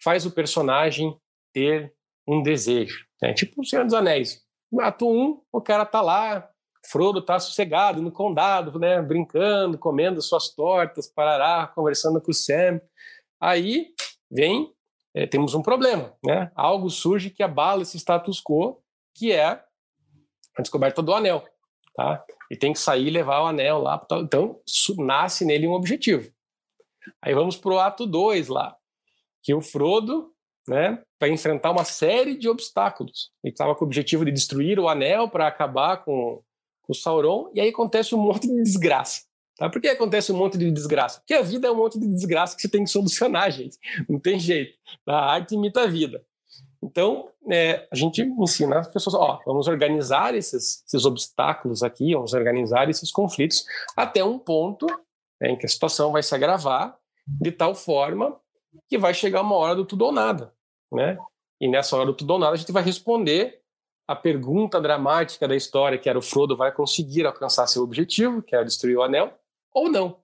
faz o personagem ter um desejo. É tipo o Senhor dos Anéis. Ato 1, um, o cara tá lá, Frodo tá sossegado no condado, né, brincando, comendo suas tortas, parará, conversando com o Sam. Aí vem, é, temos um problema, né? Algo surge que abala esse status quo, que é a descoberta do anel, tá? E tem que sair e levar o anel lá. Então, nasce nele um objetivo. Aí vamos pro ato 2 lá, que o Frodo né, para enfrentar uma série de obstáculos. Ele estava com o objetivo de destruir o anel para acabar com, o Sauron, e aí acontece um monte de desgraça. Tá? Por que acontece um monte de desgraça? Porque a vida é um monte de desgraça que você tem que solucionar, [laughs] gente. Não tem jeito. A arte imita a vida. Então, é, a gente ensina as pessoas, ó, vamos organizar esses, esses, obstáculos aqui, vamos organizar esses conflitos até um ponto né, em que a situação vai se agravar de tal forma que vai chegar uma hora do tudo ou nada, né? E nessa hora do tudo ou nada a gente vai responder a pergunta dramática da história, que era o Frodo vai conseguir alcançar seu objetivo, que é destruir o anel, ou não.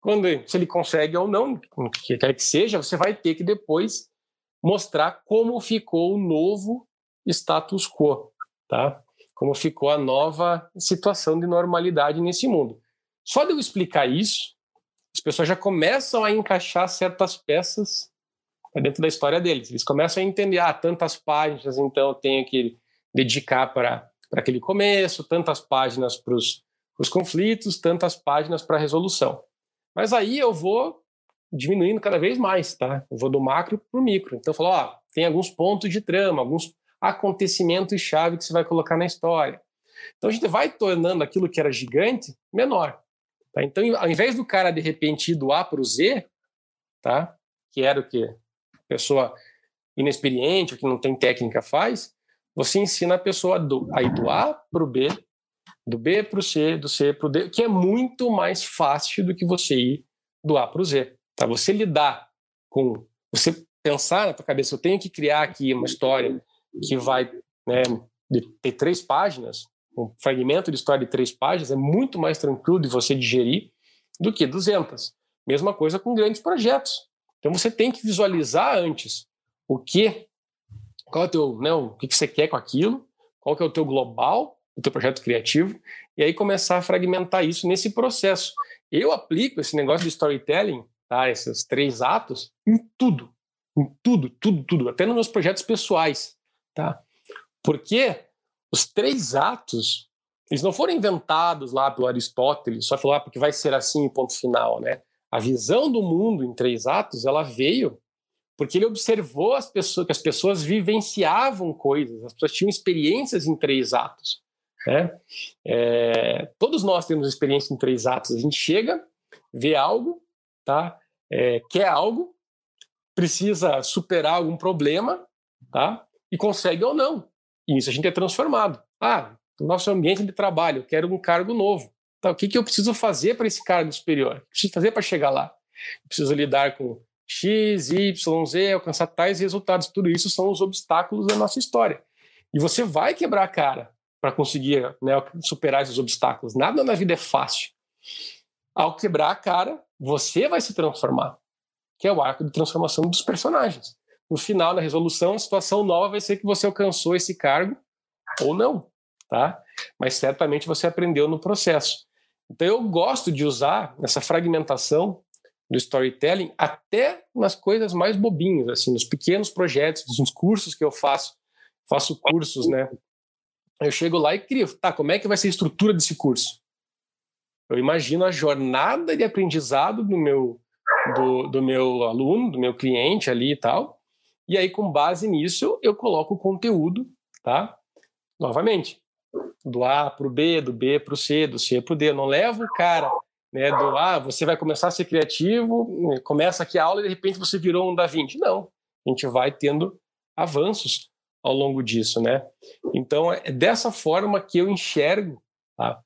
Quando se ele consegue ou não, o que quer que seja, você vai ter que depois mostrar como ficou o novo status quo, tá? Como ficou a nova situação de normalidade nesse mundo. Só de eu explicar isso, as pessoas já começam a encaixar certas peças dentro da história deles. Eles começam a entender, ah, tantas páginas, então eu tenho que dedicar para aquele começo, tantas páginas para os conflitos, tantas páginas para a resolução. Mas aí eu vou diminuindo cada vez mais, tá? Eu vou do macro para o micro. Então eu falo, ó, tem alguns pontos de trama, alguns acontecimentos-chave que você vai colocar na história. Então a gente vai tornando aquilo que era gigante menor. Tá? Então, ao invés do cara, de repente, ir do A para o Z, tá? que era o que a pessoa inexperiente, que não tem técnica faz, você ensina a pessoa do, a ir do A para o B, do B para o C, do C para o D, que é muito mais fácil do que você ir do A para o Z. Tá? Você lidar com. Você pensar na tua cabeça, eu tenho que criar aqui uma história que vai né, ter três páginas, um fragmento de história de três páginas é muito mais tranquilo de você digerir do que 200. Mesma coisa com grandes projetos. Então você tem que visualizar antes o que, qual é o teu, né, o que você quer com aquilo, qual que é o teu global, do teu projeto criativo e aí começar a fragmentar isso nesse processo. Eu aplico esse negócio de storytelling, tá? Esses três atos em tudo, em tudo, tudo, tudo, até nos meus projetos pessoais, tá? Porque os três atos eles não foram inventados lá pelo Aristóteles, só falou ah, porque vai ser assim, ponto final, né? A visão do mundo em três atos, ela veio porque ele observou as pessoas, que as pessoas vivenciavam coisas, as pessoas tinham experiências em três atos. Né? É, todos nós temos experiência em três atos. A gente chega, vê algo, tá? É, quer algo, precisa superar algum problema, tá? E consegue ou não. E isso a gente é transformado. Ah, no nosso ambiente de trabalho, eu quero um cargo novo. Tá, o que, que eu preciso fazer para esse cargo superior? O que eu preciso fazer para chegar lá? Eu preciso lidar com X, Y, Z, alcançar tais resultados. Tudo isso são os obstáculos da nossa história. E você vai quebrar a cara para conseguir né, superar esses obstáculos. Nada na vida é fácil. Ao quebrar a cara, você vai se transformar, que é o arco de transformação dos personagens. No final, na resolução, a situação nova vai ser que você alcançou esse cargo ou não, tá? Mas certamente você aprendeu no processo. Então eu gosto de usar essa fragmentação do storytelling até nas coisas mais bobinhas, assim, nos pequenos projetos, nos cursos que eu faço. Faço cursos, né? Eu chego lá e crio, tá, como é que vai ser a estrutura desse curso? Eu imagino a jornada de aprendizado do meu, do, do meu aluno, do meu cliente ali e tal. E aí, com base nisso, eu coloco o conteúdo, tá? Novamente, do A para o B, do B para o C, do C para o D. Eu não levo o cara né, do ah, você vai começar a ser criativo, começa aqui a aula e de repente você virou um da 20. Não, a gente vai tendo avanços ao longo disso, né? Então é dessa forma que eu enxergo tá?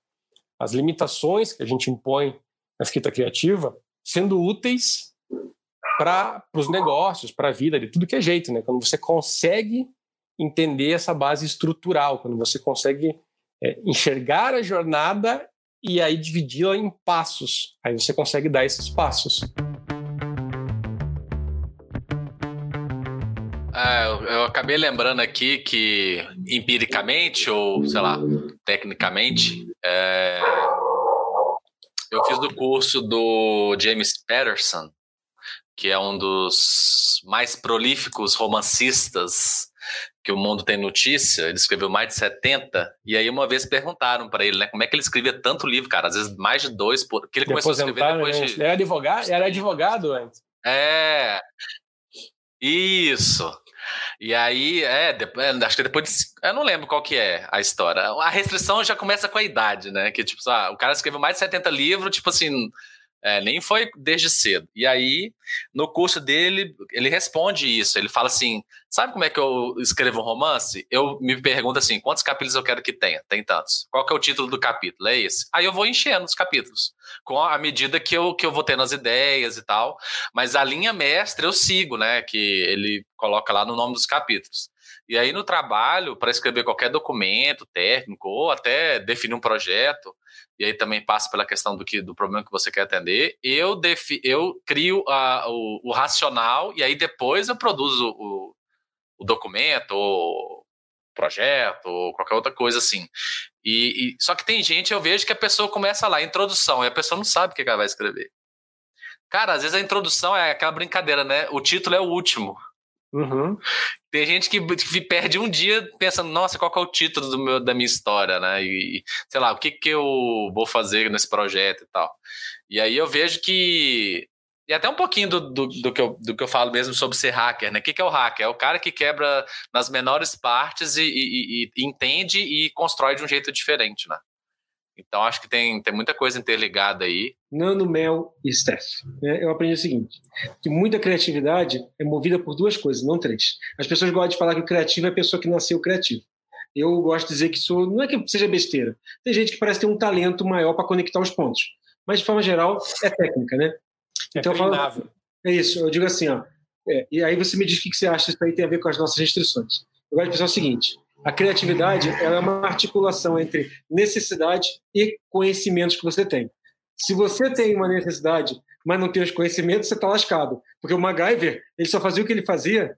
as limitações que a gente impõe na escrita criativa sendo úteis para os negócios, para a vida, de tudo que é jeito, né? Quando você consegue entender essa base estrutural, quando você consegue é, enxergar a jornada e aí dividi-la em passos. Aí você consegue dar esses passos. É, eu acabei lembrando aqui que empiricamente ou sei lá tecnicamente é, eu fiz do curso do James Patterson que é um dos mais prolíficos romancistas que o mundo tem notícia, ele escreveu mais de 70, e aí uma vez perguntaram para ele, né, como é que ele escrevia tanto livro, cara, às vezes mais de dois, por... que ele começou a escrever depois né? de... Era advogado, era advogado antes. É, isso. E aí, é, depois, é, acho que depois de, eu não lembro qual que é a história. A restrição já começa com a idade, né, que tipo, ah, o cara escreveu mais de 70 livros, tipo assim, é, nem foi desde cedo. E aí, no curso dele, ele responde isso. Ele fala assim: sabe como é que eu escrevo um romance? Eu me pergunto assim: quantos capítulos eu quero que tenha? Tem tantos. Qual que é o título do capítulo? É esse. Aí eu vou enchendo os capítulos, com a medida que eu, que eu vou tendo as ideias e tal. Mas a linha mestra eu sigo, né? Que ele coloca lá no nome dos capítulos. E aí, no trabalho, para escrever qualquer documento técnico ou até definir um projeto, e aí também passa pela questão do que do problema que você quer atender. Eu defi, eu crio a, o, o, racional e aí depois eu produzo o, o documento, ou projeto, ou qualquer outra coisa assim. E, e, só que tem gente, eu vejo que a pessoa começa lá, introdução, e a pessoa não sabe o que ela vai escrever. Cara, às vezes a introdução é aquela brincadeira, né? O título é o último. Uhum. Tem gente que, perde um dia pensando, nossa, qual é o título do meu, da minha história, né? E, sei lá, o que, que eu vou fazer nesse projeto e tal. E aí eu vejo que. E até um pouquinho do, do, do, que, eu, do que eu falo mesmo sobre ser hacker, né? O que, que é o hacker? É o cara que quebra nas menores partes e, e, e entende e constrói de um jeito diferente, né? Então acho que tem, tem muita coisa interligada aí. Nano, Mel e Steph. Né? Eu aprendi o seguinte: que muita criatividade é movida por duas coisas, não três. As pessoas gostam de falar que o criativo é a pessoa que nasceu criativo. Eu gosto de dizer que isso não é que seja besteira. Tem gente que parece ter um talento maior para conectar os pontos. Mas, de forma geral, é técnica, né? É então, é, falo, é isso. Eu digo assim, ó. É, e aí você me diz o que você acha que isso aí tem a ver com as nossas restrições. Eu gosto de pensar o seguinte: a criatividade é uma articulação entre necessidade e conhecimentos que você tem. Se você tem uma necessidade, mas não tem os conhecimentos, você está lascado. Porque o MacGyver, ele só fazia o que ele fazia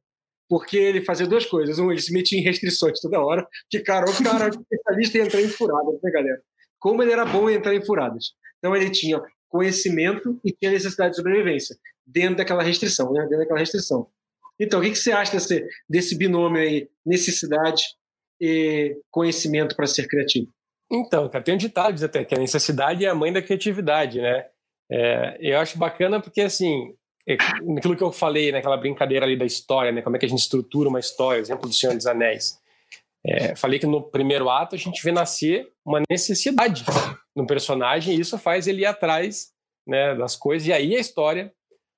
porque ele fazia duas coisas. Um, ele se metia em restrições toda hora, que, cara, o cara especialista em entrar em furadas, né, galera? Como ele era bom em entrar em furadas. Então, ele tinha conhecimento e tinha necessidade de sobrevivência, dentro daquela restrição, né? Dentro daquela restrição. Então, o que, que você acha desse, desse binômio aí, necessidade conhecimento para ser criativo? Então, cara, tem um ditado até que a necessidade é a mãe da criatividade, né? É, eu acho bacana porque, assim, é, naquilo que eu falei, naquela brincadeira ali da história, né? Como é que a gente estrutura uma história, exemplo do Senhor dos Anéis. É, falei que no primeiro ato a gente vê nascer uma necessidade no personagem e isso faz ele ir atrás né, das coisas e aí a história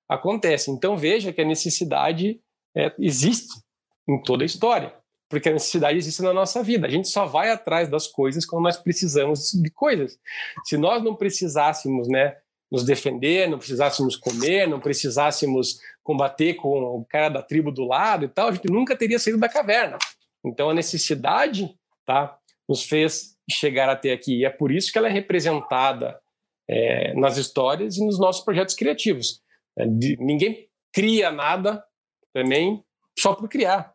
acontece. Então veja que a necessidade é, existe em toda a história, porque a necessidade existe na nossa vida. A gente só vai atrás das coisas quando nós precisamos de coisas. Se nós não precisássemos, né, nos defender, não precisássemos comer, não precisássemos combater com o cara da tribo do lado e tal, a gente nunca teria saído da caverna. Então a necessidade, tá, nos fez chegar até aqui e é por isso que ela é representada é, nas histórias e nos nossos projetos criativos. É, de, ninguém cria nada também só por criar.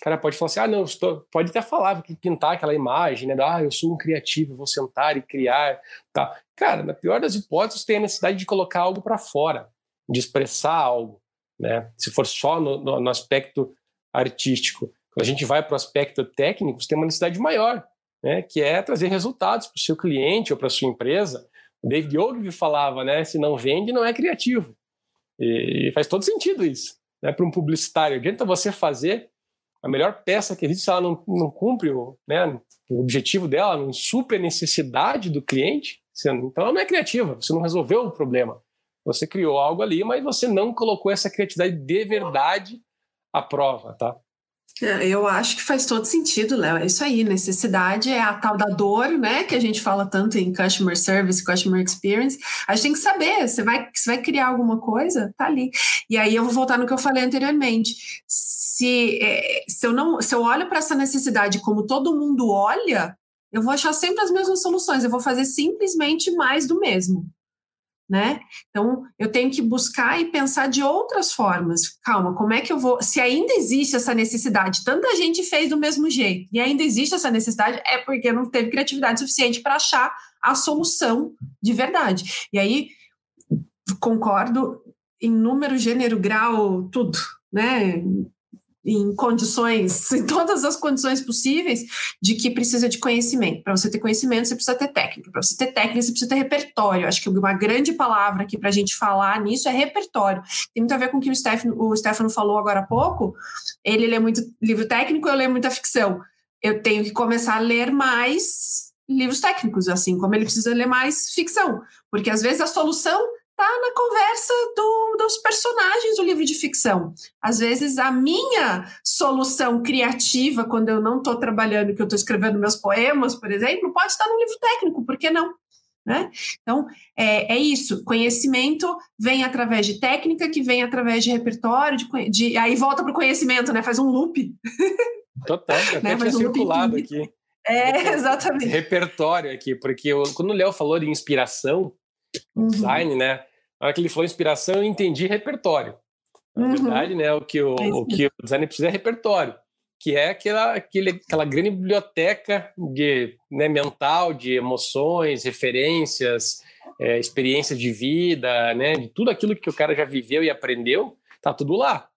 O cara pode falar assim, ah, não, estou... pode até falar, pintar aquela imagem, né? Ah, eu sou um criativo, vou sentar e criar, tá? Cara, na pior das hipóteses, tem a necessidade de colocar algo para fora, de expressar algo, né? Se for só no, no, no aspecto artístico. Quando a gente vai para o aspecto técnico, você tem uma necessidade maior, né? Que é trazer resultados para o seu cliente ou para a sua empresa. O David Ogilvy falava, né? Se não vende, não é criativo. E faz todo sentido isso. Né? Para um publicitário, adianta você fazer a melhor peça que existe, se ela não, não cumpre o, né, o objetivo dela, não supre a necessidade do cliente, então ela não é criativa, você não resolveu o problema. Você criou algo ali, mas você não colocou essa criatividade de verdade à prova, tá? É, eu acho que faz todo sentido, Léo. É isso aí. Necessidade é a tal da dor, né? Que a gente fala tanto em customer service, customer experience. A gente tem que saber. Você vai, você vai criar alguma coisa, tá ali. E aí eu vou voltar no que eu falei anteriormente. Se, é, se eu não, se eu olho para essa necessidade como todo mundo olha, eu vou achar sempre as mesmas soluções. Eu vou fazer simplesmente mais do mesmo né? Então, eu tenho que buscar e pensar de outras formas. Calma, como é que eu vou. Se ainda existe essa necessidade, tanta gente fez do mesmo jeito, e ainda existe essa necessidade, é porque não teve criatividade suficiente para achar a solução de verdade. E aí, concordo em número, gênero, grau, tudo, né? Em condições, [laughs] em todas as condições possíveis, de que precisa de conhecimento. Para você ter conhecimento, você precisa ter técnica. Para você ter técnica, você precisa ter repertório. Acho que uma grande palavra aqui para a gente falar nisso é repertório. Tem muito a ver com o que o Stefano, o Stefano falou agora há pouco. Ele lê muito livro técnico, eu leio muita ficção. Eu tenho que começar a ler mais livros técnicos, assim como ele precisa ler mais ficção, porque às vezes a solução está na conversa do, dos personagens do livro de ficção. Às vezes, a minha solução criativa, quando eu não estou trabalhando, que eu estou escrevendo meus poemas, por exemplo, pode estar no livro técnico, por que não? Né? Então, é, é, isso. Conhecimento vem através de técnica, que vem através de repertório, de, de aí volta para o conhecimento, né? Faz um loop. Total, [laughs] até né? tinha um circulado aqui. É, [laughs] exatamente. Repertório aqui, porque eu, quando o Léo falou de inspiração, uhum. design, né? Na hora que ele falou inspiração, eu entendi repertório. Na uhum. verdade, né, o que o, é o que o designer precisa é repertório, que é aquela, aquele, aquela grande biblioteca de, né, mental de emoções, referências, é, experiências de vida, né, de tudo aquilo que o cara já viveu e aprendeu, tá tudo lá.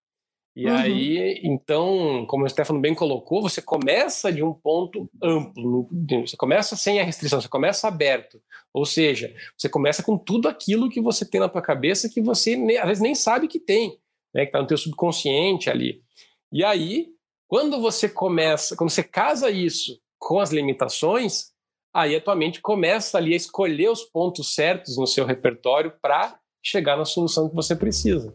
E uhum. aí, então, como o Stefano bem colocou, você começa de um ponto amplo, você começa sem a restrição, você começa aberto. Ou seja, você começa com tudo aquilo que você tem na tua cabeça que você às vezes nem sabe que tem, né, que está no teu subconsciente ali. E aí, quando você começa, quando você casa isso com as limitações, aí a tua mente começa ali a escolher os pontos certos no seu repertório para chegar na solução que você precisa.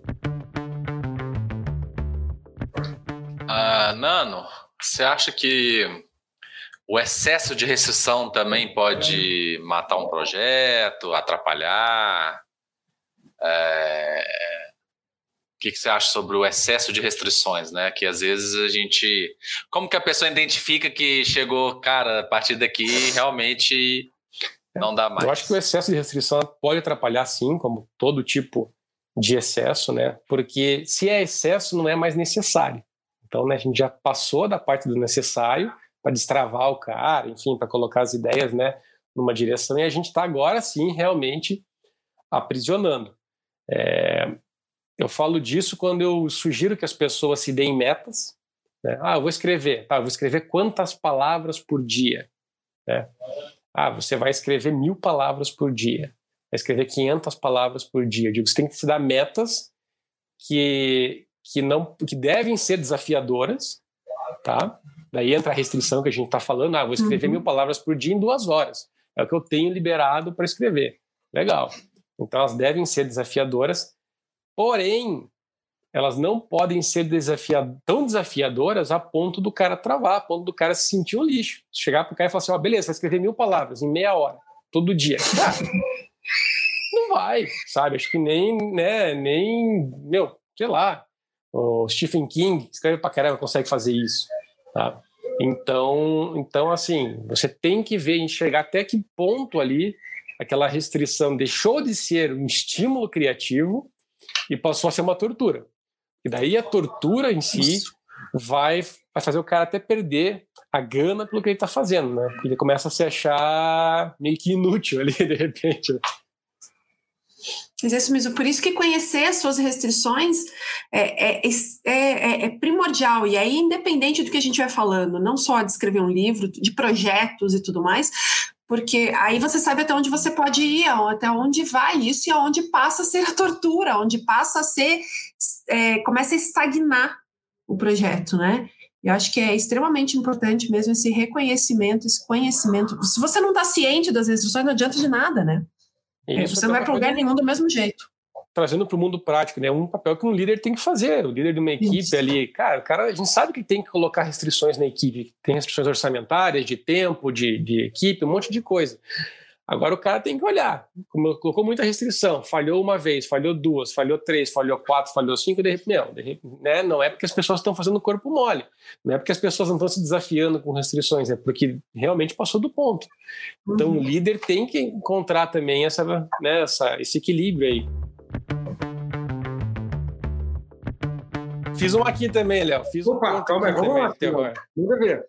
Ah, Nano, você acha que o excesso de restrição também pode matar um projeto, atrapalhar? É... O que, que, você acha sobre o excesso de restrições, né? Que às vezes a gente. Como que a pessoa identifica que chegou, cara, a partir daqui realmente não dá mais? Eu acho que o excesso de restrição pode atrapalhar, sim, como todo tipo de excesso, né? Porque se é excesso, não é mais necessário. Então, né, a gente já passou da parte do necessário para destravar o cara, enfim, para colocar as ideias, né, numa direção, e a gente está agora sim realmente aprisionando. É, eu falo disso quando eu sugiro que as pessoas se deem metas. Né? Ah, eu vou escrever. Tá, eu vou escrever quantas palavras por dia? Né? Ah, você vai escrever mil palavras por dia. Vai escrever 500 palavras por dia. Eu digo, você tem que se dar metas que, que, não, que devem ser desafiadoras, tá? Daí entra a restrição que a gente está falando. Ah, vou escrever uhum. mil palavras por dia em duas horas. É o que eu tenho liberado para escrever. Legal. Então elas devem ser desafiadoras, porém elas não podem ser tão desafiadoras a ponto do cara travar, a ponto do cara se sentir um lixo. Chegar para o cara e falar assim: ó, oh, beleza, vai escrever mil palavras em meia hora, todo dia. Não vai, sabe? Acho que nem, né, nem, meu, sei lá, o Stephen King escreve para caramba, consegue fazer isso, tá? Então, então, assim, você tem que ver, enxergar até que ponto ali aquela restrição deixou de ser um estímulo criativo e passou a ser uma tortura. E daí a tortura em si vai, vai fazer o cara até perder a gana pelo que ele está fazendo, né? Ele começa a se achar meio que inútil ali, [laughs] de repente. É isso mesmo, por isso que conhecer as suas restrições é, é, é, é, primordial. E aí, independente do que a gente vai falando, não só de escrever um livro, de projetos e tudo mais, porque aí você sabe até onde você pode ir, até onde vai isso e aonde passa a ser a tortura, onde passa a ser, é, começa a estagnar o projeto, né? Eu acho que é extremamente importante mesmo esse reconhecimento, esse conhecimento. Se você não está ciente das restrições, não adianta de nada, né? Isso você não vai para lugar nenhum do mesmo jeito trazendo para o mundo prático, né? Um papel que um líder tem que fazer. O líder de uma equipe Isso. ali, cara, o cara, a gente sabe que tem que colocar restrições na equipe. Tem restrições orçamentárias, de tempo, de, de equipe, um monte de coisa. Agora o cara tem que olhar. Colocou muita restrição, falhou uma vez, falhou duas, falhou três, falhou quatro, falhou cinco, de repente, não, de repente, né? não é porque as pessoas estão fazendo o corpo mole, não é porque as pessoas não estão se desafiando com restrições, é porque realmente passou do ponto. Então uhum. o líder tem que encontrar também essa, né, essa, esse equilíbrio aí. Fiz um aqui também, Léo. Fiz Opa, um conto calma vamos lá. Manda ver.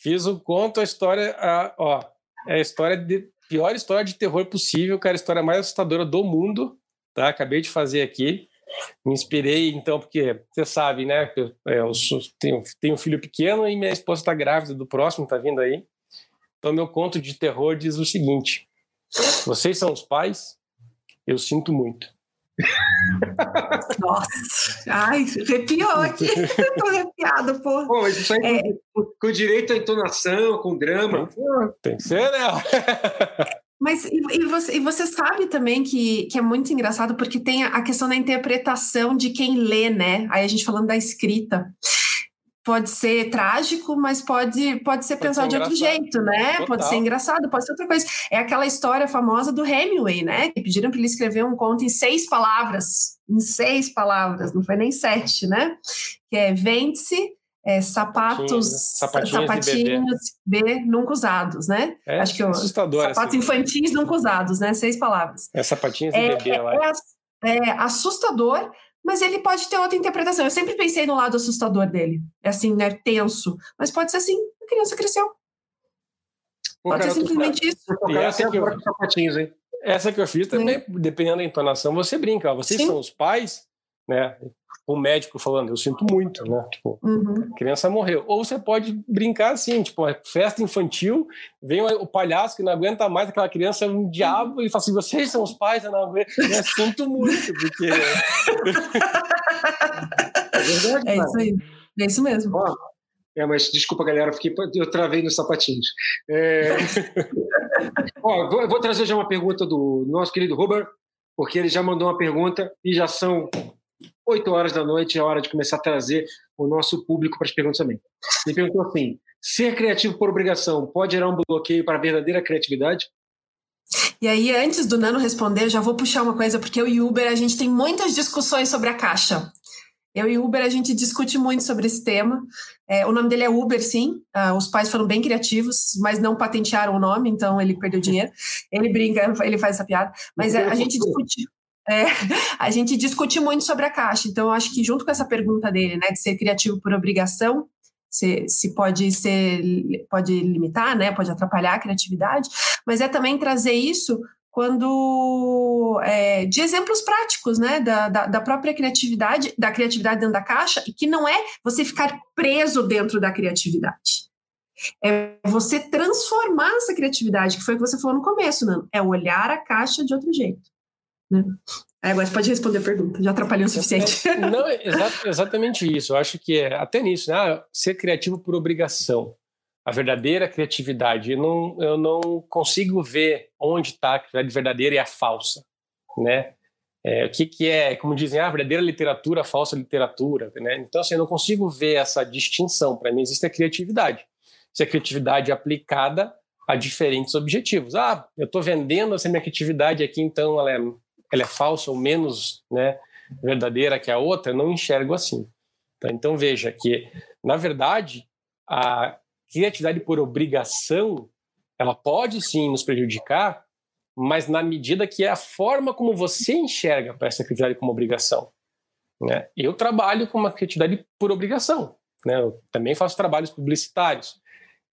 Fiz um conto, a história, a, ó, é a história de pior história de terror possível, cara, a história mais assustadora do mundo, tá? Acabei de fazer aqui. Me inspirei, então, porque você sabe, né? Eu, é, eu tenho, tenho um filho pequeno e minha esposa está grávida do próximo, tá vindo aí. Então, meu conto de terror diz o seguinte: Vocês são os pais, eu sinto muito. [laughs] Nossa, ai, arrepiou aqui. [laughs] Tô arrepiado, pô. Pô, mas isso aí é... com, com, direito à entonação, com drama. Tem que ser, né? Mas e, e, você, e você sabe também que, que é muito engraçado porque tem a questão da interpretação de quem lê, né? Aí a gente falando da escrita pode ser trágico, mas pode, pode ser pode pensado ser de outro jeito, né? Total. Pode ser engraçado, pode ser outra coisa. É aquela história famosa do Hemingway, né? Que pediram para ele escrever um conto em seis palavras. Em seis palavras, não foi nem sete, né? Que é vende-se. É, sapatos, sapatinhos, sapatinhos B, B, nunca usados, né? É Acho que eu, assustador. Sapatos assim. infantis nunca usados, né? Seis palavras. É sapatinhos é, de bebê, é, é, é assustador, mas ele pode ter outra interpretação. Eu sempre pensei no lado assustador dele, é assim, né, tenso, mas pode ser assim, a criança cresceu. Pô, pode ser simplesmente isso. essa, que eu, essa que eu fiz também, é. dependendo da entonação, você brinca. Ó, vocês Sim. são os pais, né? o médico falando, eu sinto muito, né? Tipo, uhum. a criança morreu. Ou você pode brincar assim, tipo, é festa infantil, vem o palhaço que não aguenta mais, aquela criança é um diabo, e fala assim, vocês são os pais, eu não aguento. Eu sinto muito, porque... [laughs] é, verdade, é isso aí, é isso mesmo. Ó, é, mas desculpa, galera, eu, fiquei, eu travei nos sapatinhos. É... [laughs] Ó, vou, vou trazer já uma pergunta do nosso querido Robert, porque ele já mandou uma pergunta e já são 8 horas da noite é hora de começar a trazer o nosso público para as perguntas também. Ele perguntou assim: ser criativo por obrigação pode gerar um bloqueio para a verdadeira criatividade? E aí, antes do Nano responder, já vou puxar uma coisa, porque eu e Uber, a gente tem muitas discussões sobre a caixa. Eu e Uber, a gente discute muito sobre esse tema. É, o nome dele é Uber, sim. Ah, os pais foram bem criativos, mas não patentearam o nome, então ele perdeu dinheiro. Ele brinca, ele faz essa piada. Mas a, a gente discute. É, [laughs] a gente discute muito sobre a caixa. Então, acho que junto com essa pergunta dele, né, de ser criativo por obrigação, se, se pode ser, pode limitar, né, pode atrapalhar a criatividade, mas é também trazer isso quando é, de exemplos práticos, né, da, da, da, própria criatividade, da criatividade dentro da caixa, e que não é você ficar preso dentro da criatividade. É você transformar essa criatividade, que foi o que você falou no começo, Nano. É olhar a caixa de outro jeito. Né? Aí agora você pode responder a pergunta, já atrapalhou o suficiente. É, [laughs] não, é exatamente isso. Eu acho que é até nisso, né? Ah, ser criativo por obrigação a verdadeira criatividade. Eu não, eu não consigo ver onde está a criatividade verdadeira e a falsa, né? É, o que, que é, como dizem, a ah, verdadeira literatura, a falsa literatura, né? Então, assim, eu não consigo ver essa distinção. Para mim, existe a criatividade. Se a criatividade é aplicada a diferentes objetivos. Ah, eu estou vendendo essa minha criatividade aqui, então ela é, ela é falsa ou menos né, verdadeira que a outra, eu não enxergo assim. Tá? Então, veja que, na verdade, a criatividade por obrigação, ela pode sim nos prejudicar, mas na medida que é a forma como você enxerga para essa criatividade como obrigação. Né? Eu trabalho com uma criatividade por obrigação. Né? Eu também faço trabalhos publicitários.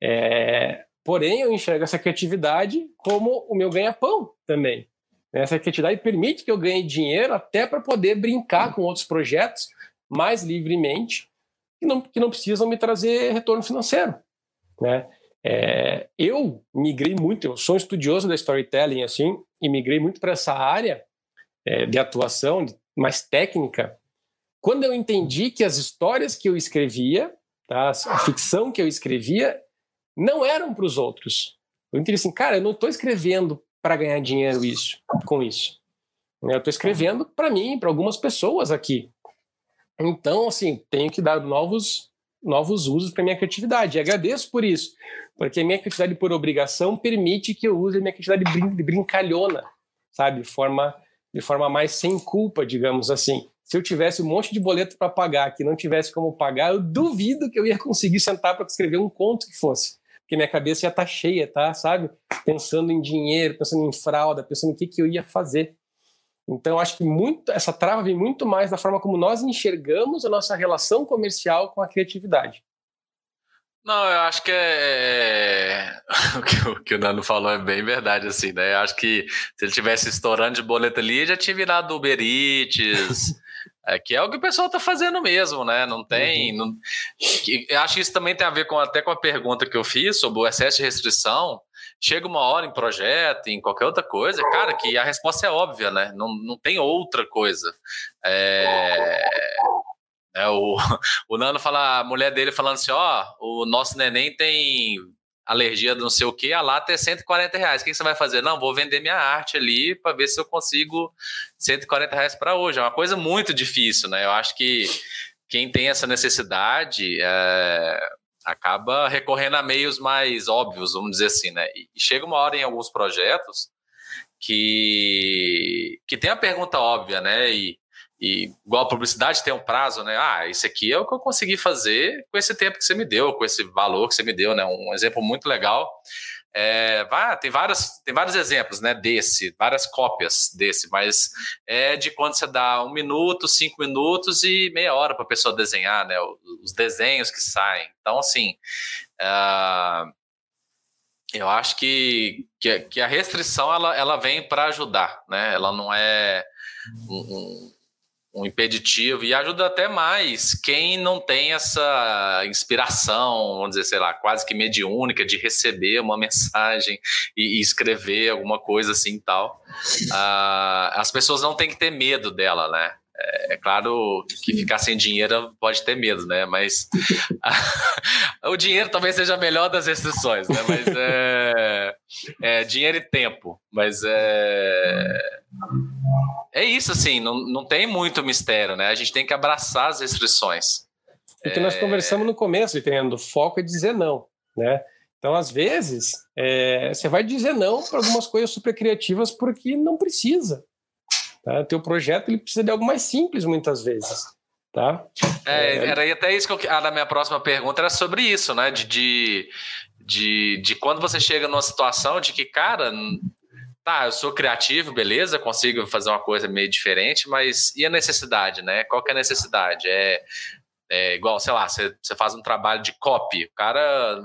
É, porém, eu enxergo essa criatividade como o meu ganha-pão também. Essa criatividade permite que eu ganhe dinheiro até para poder brincar com outros projetos mais livremente, que não, que não precisam me trazer retorno financeiro. Né? É, eu migrei muito, eu sou um estudioso da storytelling assim, e migrei muito para essa área é, de atuação mais técnica, quando eu entendi que as histórias que eu escrevia, tá, a ficção que eu escrevia, não eram para os outros. Eu entendi assim, cara, eu não estou escrevendo para ganhar dinheiro isso, com isso. Eu estou escrevendo para mim, para algumas pessoas aqui. Então, assim, tenho que dar novos novos usos para minha criatividade. E agradeço por isso, porque a minha criatividade por obrigação permite que eu use a minha criatividade brin brincalhona, sabe, de forma de forma mais sem culpa, digamos assim. Se eu tivesse um monte de boleto para pagar que não tivesse como pagar, eu duvido que eu ia conseguir sentar para escrever um conto que fosse. Porque minha cabeça estar tá cheia, tá? Sabe? Pensando em dinheiro, pensando em fralda, pensando em que, que eu ia fazer. Então, acho que muito, essa trava vem muito mais da forma como nós enxergamos a nossa relação comercial com a criatividade. Não, eu acho que é. [laughs] O que, o que o Nando falou é bem verdade, assim, né? Eu acho que se ele tivesse estourando de boleto ali, já tinha virado Uber Eats, é, que é o que o pessoal está fazendo mesmo, né? Não tem. Uhum. Não, eu acho que isso também tem a ver com até com a pergunta que eu fiz sobre o excesso de restrição chega uma hora em projeto, em qualquer outra coisa, cara, que a resposta é óbvia, né? Não, não tem outra coisa. É, é o, [laughs] o Nano fala, a mulher dele falando assim: ó, o nosso neném tem alergia de não sei o que, a lata é 140 reais. O que você vai fazer? Não, vou vender minha arte ali para ver se eu consigo 140 reais para hoje. É uma coisa muito difícil, né? Eu acho que quem tem essa necessidade é, acaba recorrendo a meios mais óbvios, vamos dizer assim, né? E chega uma hora em alguns projetos que, que tem a pergunta óbvia, né? E, e igual a publicidade tem um prazo, né? Ah, isso aqui é o que eu consegui fazer com esse tempo que você me deu, com esse valor que você me deu, né? Um exemplo muito legal é, vai, tem, várias, tem vários exemplos né, desse, várias cópias desse, mas é de quando você dá um minuto, cinco minutos e meia hora para a pessoa desenhar, né, os desenhos que saem. Então, assim, uh, eu acho que, que, que, a restrição ela, ela vem para ajudar, né? ela não é um, um impeditivo e ajuda até mais quem não tem essa inspiração, vamos dizer, sei lá, quase que mediúnica de receber uma [laughs] mensagem e, escrever alguma coisa assim e tal. Uh, as pessoas não têm que ter medo dela, né? É, é claro que ficar sem dinheiro pode ter medo, né? Mas [laughs] o dinheiro talvez seja a melhor das restrições, né? Mas é, é dinheiro e tempo. Mas é é isso, assim, não, não tem muito mistério, né? A gente tem que abraçar as restrições. O que é... nós conversamos no começo, entendendo? O foco é dizer não, né? Então, às vezes, é, você vai dizer não para algumas coisas super criativas porque não precisa. Tá? O teu projeto ele precisa de algo mais simples muitas vezes. Tá? É, é... Era até isso que eu, a minha próxima pergunta era sobre isso, né? De, de, de, de quando você chega numa situação de que, cara, tá, eu sou criativo, beleza, consigo fazer uma coisa meio diferente, mas e a necessidade, né? Qual que é a necessidade? É, é igual, sei lá, você, você faz um trabalho de copy, o cara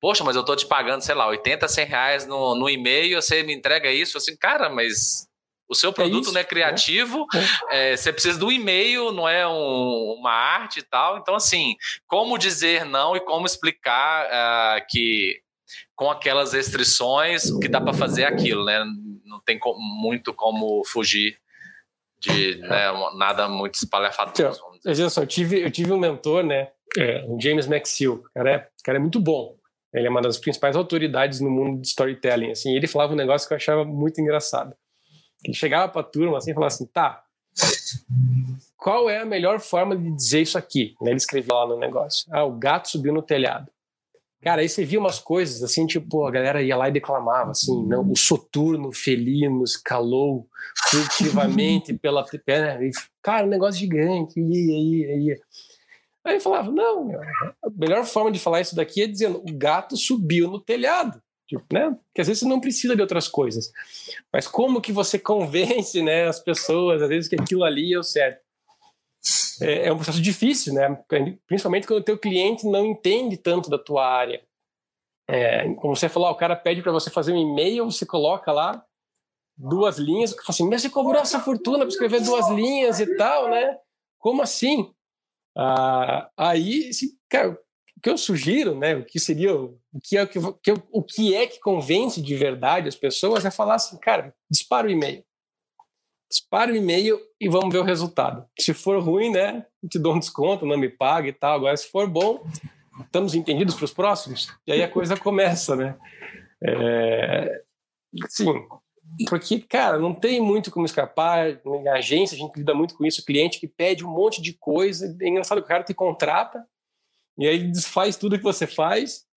poxa, mas eu tô te pagando, sei lá, 80, 100 reais no, no e-mail, você me entrega isso, assim, cara, mas o seu é produto é isso, não é criativo, é. É, você precisa do e-mail, não é um, uma arte e tal. Então, assim, como dizer não e como explicar uh, que com aquelas restrições que dá para fazer aquilo, né? Não tem co muito como fugir de né, nada muito espalhafatoso. Veja só, eu tive, eu tive um mentor, né? É, o James Maxill, o cara é, cara é muito bom. Ele é uma das principais autoridades no mundo de storytelling. Assim, ele falava um negócio que eu achava muito engraçado. Ele chegava para a turma assim e falava assim: tá, qual é a melhor forma de dizer isso aqui? Ele escrevia lá no negócio: ah, o gato subiu no telhado. Cara, aí você via umas coisas assim, tipo, a galera ia lá e declamava assim, não, o soturno felino escalou furtivamente [laughs] pela perna. Cara, um negócio gigante, ia, ia, ia. Aí ele falava, não, a melhor forma de falar isso daqui é dizendo, o gato subiu no telhado. Tipo, né? Porque às vezes você não precisa de outras coisas. Mas como que você convence né, as pessoas, às vezes, que aquilo ali é o certo? É, é um processo difícil, né? Principalmente quando o teu cliente não entende tanto da tua área. É, como você falou, o cara pede para você fazer um e-mail, você coloca lá duas linhas, fala assim, mas você cobrou essa fortuna para escrever duas linhas e tal, né? Como assim? Ah, aí, cara, o que eu sugiro, né, o que seria, o que é, que, o que é que convence de verdade as pessoas é falar assim, cara, dispara o e-mail. Dispara o e-mail e vamos ver o resultado. Se for ruim, né, te dou um desconto, não me paga e tal. Agora, se for bom, estamos entendidos para os próximos? E aí a coisa começa, né? É, sim, porque, cara, não tem muito como escapar. Na agência, a gente lida muito com isso. O cliente que pede um monte de coisa. É engraçado que o cara te contrata e aí desfaz tudo que você faz.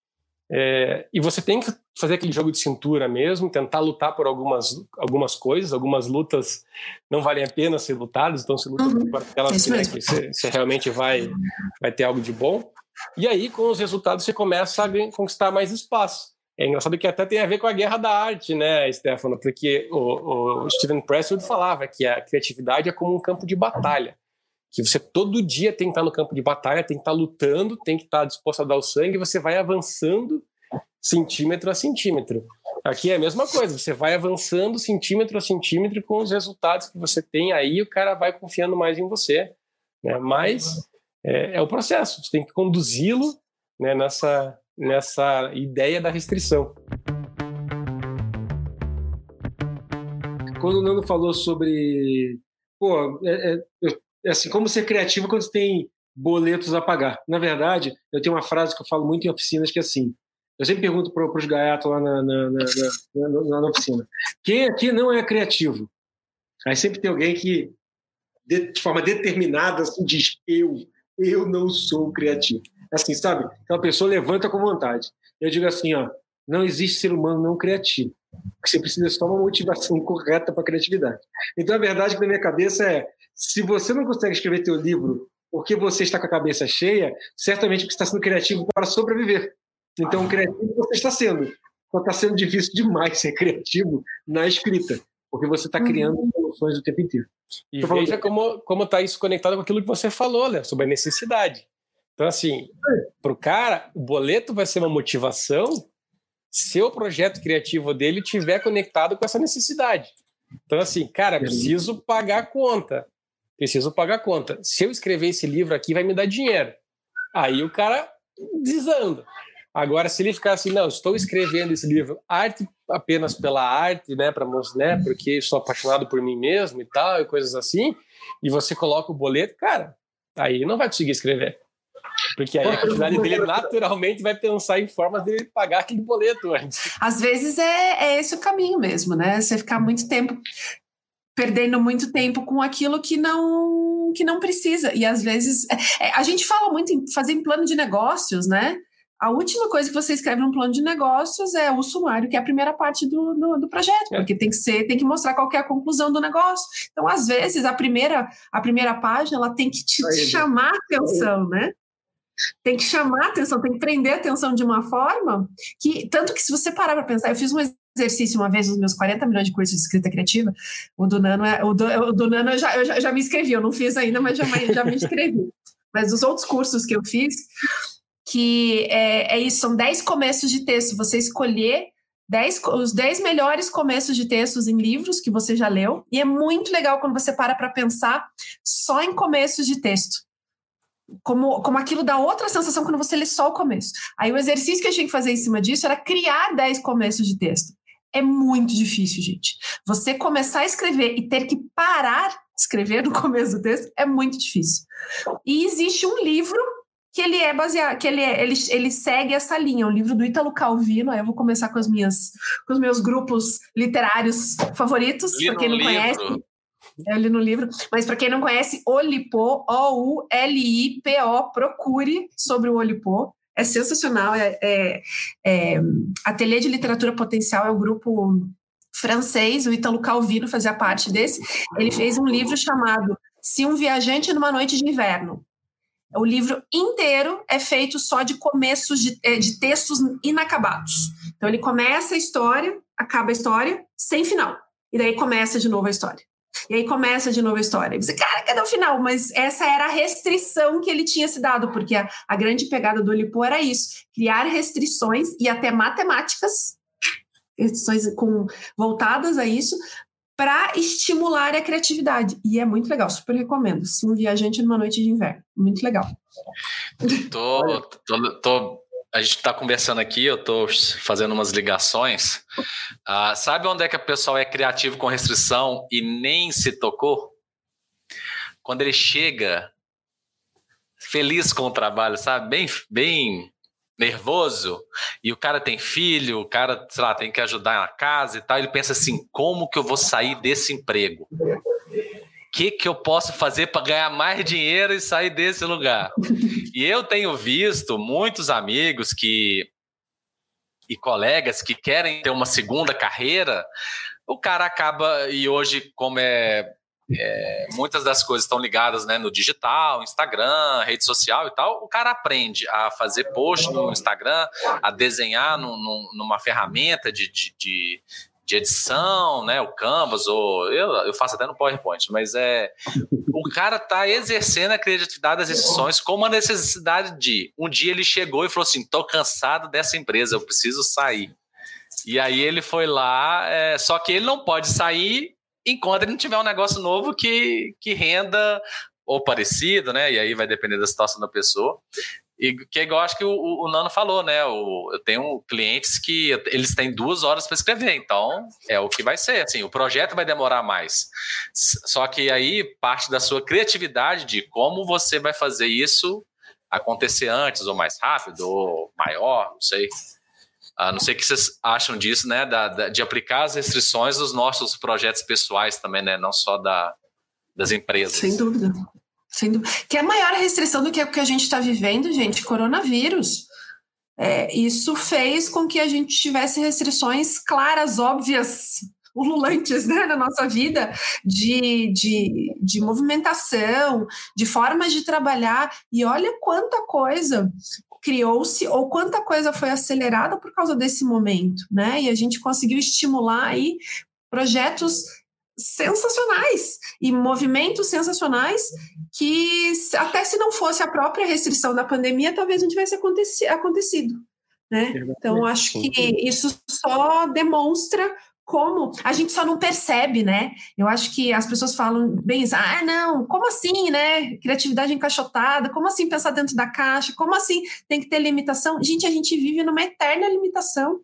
É, e você tem que fazer aquele jogo de cintura mesmo, tentar lutar por algumas, algumas coisas. Algumas lutas não valem a pena ser lutadas, então você luta uhum. por aquelas que, que você, você realmente vai, vai ter algo de bom. E aí, com os resultados, você começa a conquistar mais espaço. É engraçado que até tem a ver com a guerra da arte, né, Stefano? Porque o, o Steven Pressfield falava que a criatividade é como um campo de batalha que você todo dia tem que estar no campo de batalha, tem que estar lutando, tem que estar disposto a dar o sangue, você vai avançando centímetro a centímetro. Aqui é a mesma coisa, você vai avançando centímetro a centímetro com os resultados que você tem aí, o cara vai confiando mais em você. Né? Mas é, é o processo, você tem que conduzi-lo né, nessa, nessa ideia da restrição. Quando o Nando falou sobre. Pô, é, é, eu assim, como ser criativo quando você tem boletos a pagar. Na verdade, eu tenho uma frase que eu falo muito em oficinas que é assim, eu sempre pergunto para os gaiatos lá na, na, na, na, oficina, quem aqui não é criativo? Aí sempre tem alguém que, de, de forma determinada, assim, diz, eu, eu não sou criativo. Assim, sabe? Então a pessoa levanta com vontade. Eu digo assim, ó, não existe ser humano não criativo. Você precisa só uma motivação [laughs] correta para a criatividade. Então, a verdade que na minha cabeça é: se você não consegue escrever teu livro porque você está com a cabeça cheia, certamente você está sendo criativo para sobreviver. Então, criativo você está sendo. Só está sendo difícil demais ser criativo na escrita, porque você está criando uhum. soluções o tempo inteiro. E Tô veja como está isso conectado com aquilo que você falou, né, sobre a necessidade. Então, assim, para o cara, o boleto vai ser uma motivação se o projeto criativo dele tiver conectado com essa necessidade. Então, assim, cara, preciso pagar a conta. Preciso pagar a conta. Se eu escrever esse livro aqui, vai me dar dinheiro. Aí o cara desanda. Agora, se ele ficar assim, não, estou escrevendo esse livro arte apenas pela arte, né, para né, porque sou apaixonado por mim mesmo e tal, e coisas assim, e você coloca o boleto, cara, aí não vai conseguir escrever. Porque aí a atividade dele naturalmente vai pensar em formas de pagar aquele boleto antes. Às vezes é, é esse o caminho mesmo, né? Você ficar muito tempo perdendo muito tempo com aquilo que não que não precisa. E às vezes é, é a gente fala muito em fazer em plano de negócios, né? A última coisa que você escreve num plano de negócios é o sumário, que é a primeira parte do, do, do projeto, é. porque tem que ser, tem que mostrar qual que é a conclusão do negócio. Então, às vezes, a primeira, a primeira página ela tem que te Aí, chamar a atenção, né? tem que chamar a atenção, tem que prender a atenção de uma forma que, tanto que se você parar para pensar, eu fiz um exercício uma vez nos meus 40 milhões de cursos de escrita criativa. O do Nano, é, o do, o do Nano eu, já, eu já, já, me inscrevi, eu não fiz ainda, mas já, já me inscrevi. [laughs] mas os outros cursos que eu fiz, que é, é isso, são 10 começos de texto. Você escolher dez, os 10 melhores começos de textos em livros que você já leu. E é muito legal quando você para para pensar só em começos de texto. Como, como aquilo dá outra sensação quando você lê só o começo. Aí o exercício que eu tinha que fazer em cima disso era criar 10 começos de texto. É muito difícil, gente. Você começar a escrever e ter que parar de escrever no [laughs] começo do texto é muito difícil. E existe um livro que ele é baseado, que ele, é, ele, ele segue essa linha, o livro do Ítalo Calvino. Aí eu vou começar com as minhas, com os meus grupos literários favoritos, para quem não livro. conhece. Eu li no livro, mas para quem não conhece, Olipô, O-U-L-I-P-O, procure sobre o Olipô. É sensacional. É, é, é, Ateliê de Literatura Potencial é um grupo francês, o Ítalo Calvino fazia parte desse. Ele fez um livro chamado Se um Viajante numa Noite de Inverno. O livro inteiro é feito só de começos de, é, de textos inacabados. Então ele começa a história, acaba a história, sem final. E daí começa de novo a história. E aí começa de novo a história. E você, cara, cadê o final? Mas essa era a restrição que ele tinha se dado, porque a, a grande pegada do Lipo era isso: criar restrições e até matemáticas, restrições com, voltadas a isso, para estimular a criatividade. E é muito legal, super recomendo. Sim, um viajante numa noite de inverno. Muito legal. Tô, tô, tô a gente está conversando aqui, eu estou fazendo umas ligações. Ah, sabe onde é que o pessoal é criativo com restrição e nem se tocou? Quando ele chega feliz com o trabalho, sabe? Bem, bem nervoso, e o cara tem filho, o cara, sei lá, tem que ajudar na casa e tal, ele pensa assim, como que eu vou sair desse emprego? O que, que eu posso fazer para ganhar mais dinheiro e sair desse lugar? [laughs] E eu tenho visto muitos amigos que e colegas que querem ter uma segunda carreira, o cara acaba, e hoje, como é é, muitas das coisas estão ligadas né, no digital, Instagram, rede social e tal. O cara aprende a fazer post no Instagram, a desenhar no, no, numa ferramenta de, de, de, de, edição, né, o Canvas, ou eu, eu faço até no PowerPoint, mas é o cara está exercendo a criatividade das decisões com uma necessidade de. Um dia ele chegou e falou assim: tô cansado dessa empresa, eu preciso sair. E aí ele foi lá, é, só que ele não pode sair enquanto ele não tiver um negócio novo que, que renda ou parecido, né? E aí vai depender da situação da pessoa. E que é igual acho que o, o, Nano falou, né? O, eu tenho clientes que eles têm duas horas para escrever, então é o que vai ser. Assim, o projeto vai demorar mais. Só que aí parte da sua criatividade de como você vai fazer isso acontecer antes, ou mais rápido, ou maior, não sei. Ah, não sei o que vocês acham disso, né? Da, da, de aplicar as restrições dos nossos projetos pessoais também, né? Não só da, das empresas. Sem dúvida. Dúvida. Que é maior restrição do que o que a gente está vivendo, gente, coronavírus. É, isso fez com que a gente tivesse restrições claras, óbvias, ululantes né, na nossa vida de, de, de movimentação, de formas de trabalhar. E olha quanta coisa criou-se ou quanta coisa foi acelerada por causa desse momento, né? E a gente conseguiu estimular aí projetos sensacionais e movimentos sensacionais que até se não fosse a própria restrição da pandemia, talvez não tivesse acontecido, né? Então acho que isso só demonstra como a gente só não percebe, né? Eu acho que as pessoas falam bem isso, ah, não, como assim, né? Criatividade encaixotada, como assim pensar dentro da caixa, como assim tem que ter limitação? Gente, a gente vive numa eterna limitação.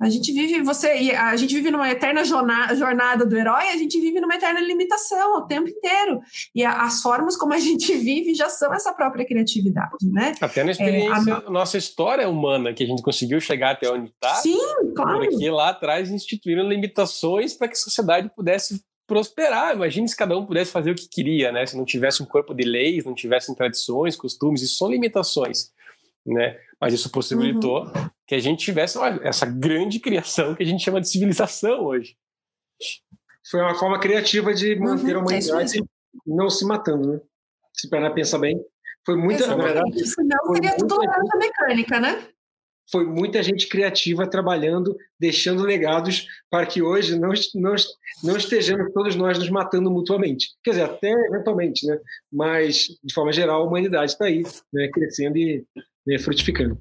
A gente vive, você, a gente vive numa eterna jornada do herói, a gente vive numa eterna limitação o tempo inteiro. E as formas como a gente [laughs] vive já são essa própria criatividade, né? Até na experiência, é, a nossa história humana, que a gente conseguiu chegar até onde está. Sim, claro. Porque lá atrás instituíram limitações para que a sociedade pudesse prosperar. Imagine se cada um pudesse fazer o que queria, né? Se não tivesse um corpo de leis, não tivessem tradições, costumes, isso são limitações, né? Mas isso possibilitou uhum. que a gente tivesse essa grande criação que a gente chama de civilização hoje. Foi uma forma criativa de uhum, manter uhum, a humanidade é não se matando, né? Se para pensar bem, foi muita, na verdade, Senão seria tudo laranja mecânica, né? foi muita gente criativa trabalhando, deixando legados para que hoje não, não, não estejamos todos nós nos matando mutuamente. Quer dizer, até eventualmente, né? mas, de forma geral, a humanidade está aí, né? crescendo e né, frutificando.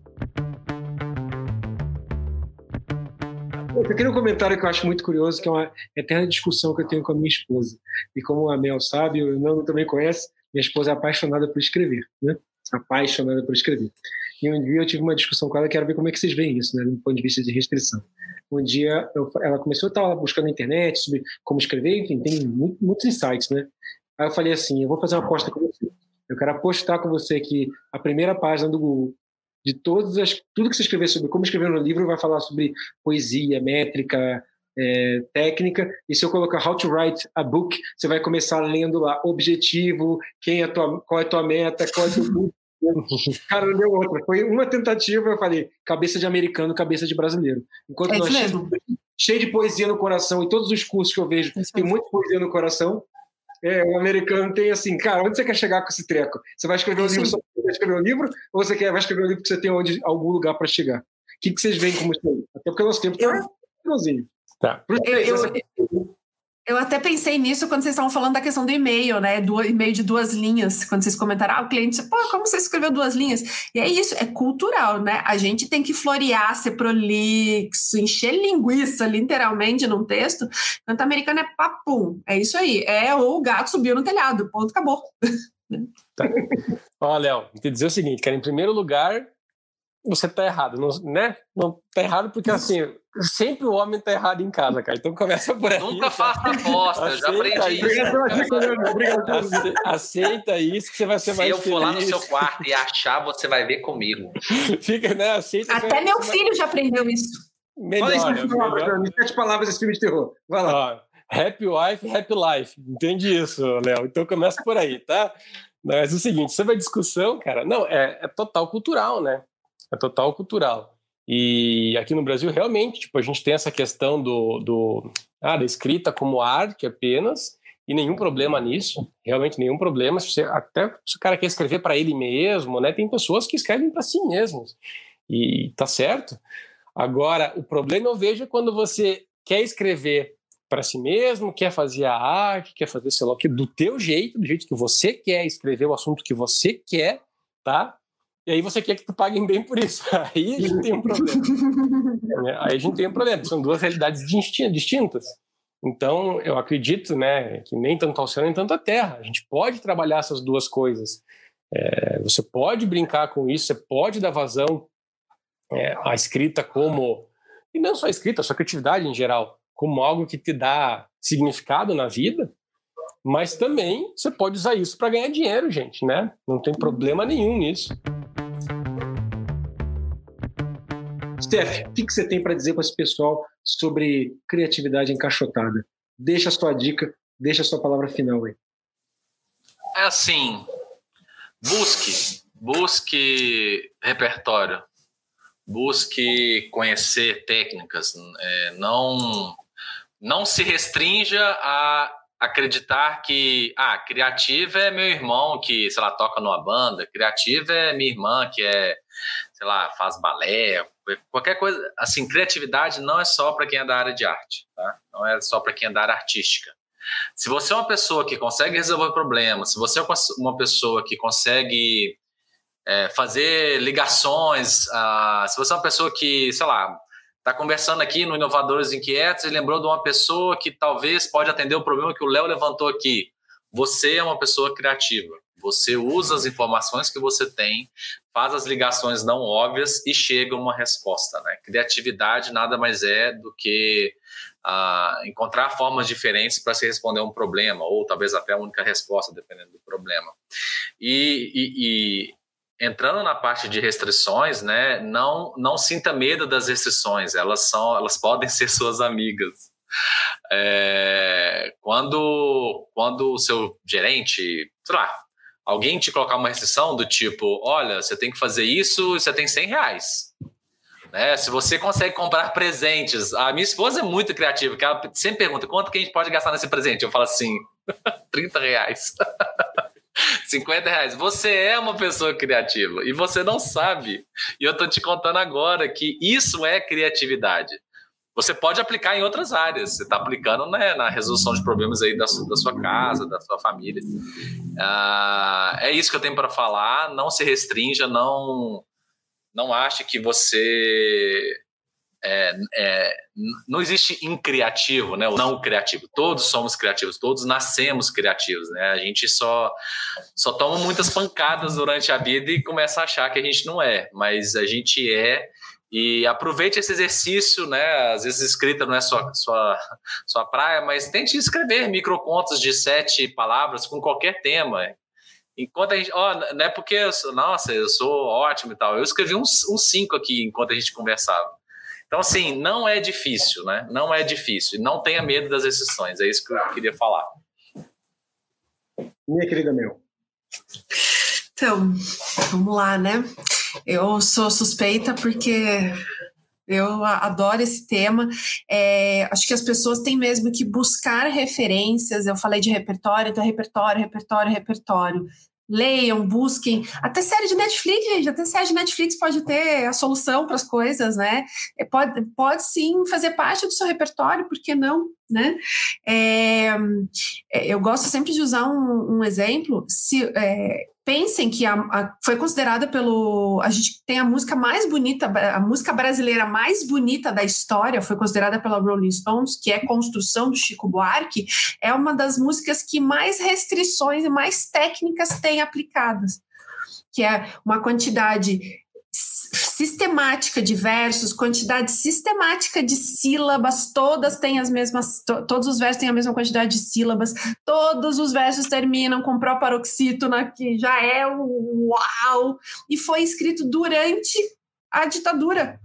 Eu queria um comentário que eu acho muito curioso, que é uma eterna discussão que eu tenho com a minha esposa. E como a Mel sabe, o Nando também conhece, minha esposa é apaixonada por escrever, né? Apaixonada por escrever. E um dia eu tive uma discussão com ela, quero ver como é que vocês veem isso, né, do ponto de vista de restrição. Um dia eu, ela começou a estar buscando na internet sobre como escrever, enfim, tem muito, muitos insights, né? Aí eu falei assim, eu vou fazer uma aposta com você. Eu quero apostar com você que a primeira página do Google de todas as tudo que você escrever sobre como escrever no livro vai falar sobre poesia, métrica, é, técnica. E se eu colocar How to Write a Book, você vai começar lendo lá objetivo, quem é tua, qual é a tua meta, qual é o teu [laughs] Cara, não deu outra. Foi uma tentativa, eu falei, cabeça de americano, cabeça de brasileiro. Enquanto é nós cheio de poesia no coração, e todos os cursos que eu vejo, é tem muita poesia no coração. É, o americano tem assim, cara, onde você quer chegar com esse treco? Você vai escrever um livro só para escrever um livro, ou você quer, vai escrever um livro que você tem onde, algum lugar para chegar? O que, que vocês veem como isso aí? Até porque o nosso tempo está eu... Tá. Eu, eu, eu até pensei nisso quando vocês estavam falando da questão do e-mail, né? Do e-mail de duas linhas. Quando vocês comentaram, ah, o cliente, pô, como você escreveu duas linhas? E é isso, é cultural, né? A gente tem que florear, ser prolixo, encher linguiça, literalmente, num texto. Enquanto americano é papum. É isso aí. É o gato subiu no telhado, ponto, acabou. [laughs] Tá. Ó, Léo, te dizer o seguinte, cara, em primeiro lugar, você tá errado, não, né? Não tá errado porque assim, sempre o homem tá errado em casa, cara. Então começa por aí. Nunca faça aposta, eu já aprendi isso. Aceita isso que você vai ser Se mais eu for lá no seu quarto e achar, você vai ver comigo. [laughs] Fica, né? Aceita. Até meu filho já aprendeu isso. Melhor, Fala isso, melhor. sete palavras desse filme de terror. Vai lá. Ó, happy wife, happy life. Entende isso, Léo? Então começa por aí, tá? Mas é o seguinte, sobre a discussão, cara, não, é, é total cultural, né? É total cultural. E aqui no Brasil, realmente, tipo, a gente tem essa questão do, do ah, da escrita como arte apenas, e nenhum problema nisso, realmente nenhum problema. Se você, até se o cara quer escrever para ele mesmo, né? Tem pessoas que escrevem para si mesmos, e tá certo. Agora, o problema eu vejo é quando você quer escrever para si mesmo, quer fazer a arte, quer fazer, sei lá, do teu jeito, do jeito que você quer, escrever o assunto que você quer, tá? E aí você quer que tu paguem bem por isso. [laughs] Aí a gente tem um problema. [laughs] É, aí a gente tem um problema. São duas realidades distintas. Então, eu acredito né, que nem tanto ao céu, nem tanto à terra. A gente pode trabalhar essas duas coisas. É, você pode brincar com isso, você pode dar vazão é, à escrita como... E não só a escrita, a sua criatividade em geral. Como algo que te dá significado na vida. Mas também você pode usar isso para ganhar dinheiro, gente, né? Não tem problema nenhum nisso. Steph, o que, você tem para dizer para esse pessoal sobre criatividade encaixotada? Deixa a sua dica, deixa a sua palavra final aí. É assim, busque, busque repertório, busque conhecer técnicas, é, não, não se restrinja a acreditar que, ah, criativa é meu irmão que, sei lá, toca numa banda, criativa é minha irmã que é, sei lá, faz balé, qualquer coisa, assim, criatividade não é só para quem é da área de arte, tá? Não é só para quem é da área artística. Se você é uma pessoa que consegue resolver problemas, se você é uma pessoa que consegue é, fazer ligações, uh, se você é uma pessoa que, sei lá, está conversando aqui no Inovadores Inquietos e lembrou de uma pessoa que talvez pode atender o problema que o Léo levantou aqui. Você é uma pessoa criativa. Você usa as informações que você tem, faz as ligações não óbvias e chega uma resposta. Né? Criatividade nada mais é do que uh, encontrar formas diferentes para se responder a um problema, ou talvez até a única resposta, dependendo do problema. E, e entrando na parte de restrições, né, não não sinta medo das restrições, elas são, elas podem ser suas amigas. É, quando quando o seu gerente, sei lá, alguém te colocar uma restrição do tipo, olha, você tem que fazer isso, e você tem 100 reais. Né? Se você consegue comprar presentes, a minha esposa é muito criativa, que ela sempre pergunta quanto que a gente pode gastar nesse presente. Eu falo assim, [laughs] 30 reais. [laughs] 50 reais. Você é uma pessoa criativa e você não sabe. E eu tô te contando agora que isso é criatividade. Você pode aplicar em outras áreas. Você está aplicando né, na resolução de problemas aí da sua, da sua casa, da sua família. Ah, é isso que eu tenho para falar. Não se restrinja, não não ache que você é, é, não existe increativo, né? O não criativo. Todos somos criativos, todos nascemos criativos, né? A gente só só toma muitas pancadas durante a vida e começa a achar que a gente não é, mas a gente é. E aproveite esse exercício, né? Às vezes escrita não é sua, sua, sua praia, mas tente escrever microcontos de sete palavras com qualquer tema. Enquanto a gente. Ó, não é porque, eu sou, nossa, eu sou ótimo e tal. Eu escrevi uns, uns cinco aqui enquanto a gente conversava. Então, assim, não é difícil, né? Não é difícil. Não tenha medo das exceções. É isso que eu queria falar. Minha querida Mel. Então, vamos lá, né? Eu sou suspeita porque eu adoro esse tema. É, acho que as pessoas têm mesmo que buscar referências. Eu falei de repertório, então repertório, repertório, repertório leiam, busquem. Até série de Netflix, gente, até série de Netflix pode ter a solução para as coisas, né? É, pode, pode sim fazer parte do seu repertório, por que não? Né? É, é eu gosto sempre de usar um, um exemplo. Se, é, pensem que a, a, foi considerada pelo. A gente tem a música mais bonita, a música brasileira mais bonita da história, foi considerada pela Rolling Stones, que é Construção do Chico Buarque, é uma das músicas que mais restrições e mais técnicas tem aplicadas. Que é uma quantidade sistemática de versos, quantidade sistemática de sílabas, todas têm as mesmas, to, todos os versos têm a mesma quantidade de sílabas, todos os versos terminam com proparoxítona, que já é o uau, e foi escrito durante a ditadura.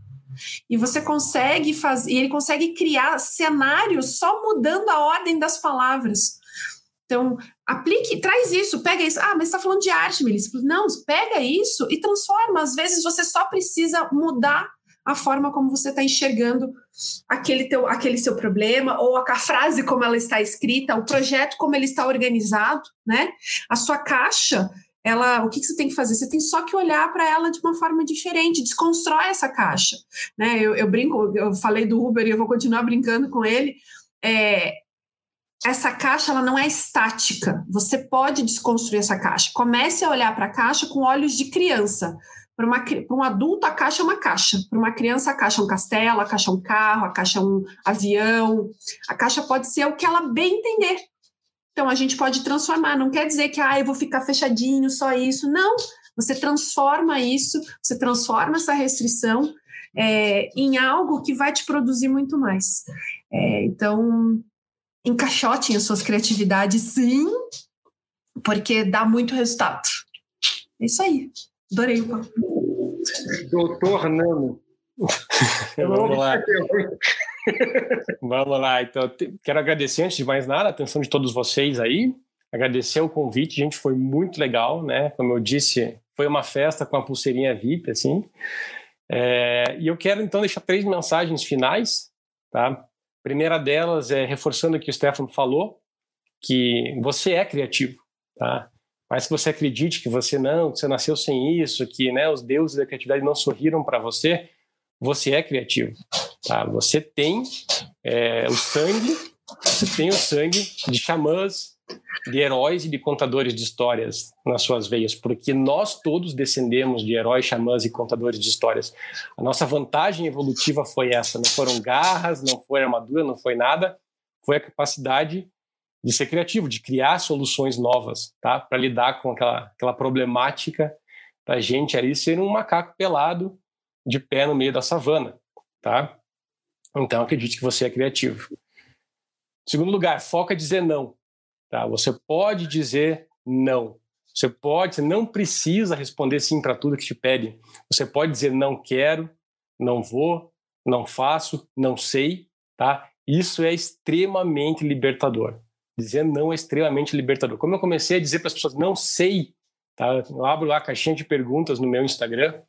E você consegue fazer, ele consegue criar cenários só mudando a ordem das palavras. Então, aplique, traz isso, pega isso. Ah, mas está falando de arte, Melissa. Não, pega isso e transforma. Às vezes você só precisa mudar a forma como você está enxergando aquele, teu, aquele seu problema, ou a, a, frase como ela está escrita, o projeto como ele está organizado, né? A sua caixa, ela, o que, que você tem que fazer? Você tem só que olhar para ela de uma forma diferente, desconstrói essa caixa, né? Eu, eu brinco, eu falei do Uber e eu vou continuar brincando com ele. É, essa caixa ela não é estática. Você pode desconstruir essa caixa. Comece a olhar para a caixa com olhos de criança. Para, uma, para um adulto, a caixa é uma caixa. Para uma criança, a caixa é um castelo, a caixa é um carro, a caixa é um avião. A caixa pode ser o que ela bem entender. Então, a gente pode transformar. Não quer dizer que ah, eu vou ficar fechadinho, só isso. Não. Você transforma isso, você transforma essa restrição é, em algo que vai te produzir muito mais. É, então, encaixotem as suas criatividades, sim, porque dá muito resultado. É isso aí. Adorei o papo. Doutor Nano. [laughs] Vamos lá. Vamos lá. Então, quero agradecer, antes de mais nada, a atenção de todos vocês aí. Agradecer o convite, gente, foi muito legal, né? Como eu disse, foi uma festa com a pulseirinha VIP, assim. É, e eu quero, então, deixar três mensagens finais, tá? Primeira delas é reforçando o que o Stefano falou, que você é criativo, tá? Mas que você acredite que você não, que você nasceu sem isso, que né, os deuses da criatividade não sorriram para você, você é criativo, tá? Você tem é, o sangue, você tem o sangue de xamãs, de heróis e de contadores de histórias nas suas veias, porque nós todos descendemos de heróis, xamãs e contadores de histórias. A nossa vantagem evolutiva foi essa, não foram garras, não foi armadura, não foi nada, foi a capacidade de ser criativo, de criar soluções novas, tá? Para lidar com aquela, aquela problemática da gente ali ser um macaco pelado de pé no meio da savana, tá? Então acredite que você é criativo. Segundo lugar, foca dizer não. Tá? Você pode dizer não. Você pode, você não precisa responder sim para tudo que te pedem. Você pode dizer não quero, não vou, não faço, não sei, tá? Isso é extremamente libertador. Dizer não é extremamente libertador. Como eu comecei a dizer para as pessoas não sei, tá? Eu abro lá a caixinha de perguntas no meu Instagram.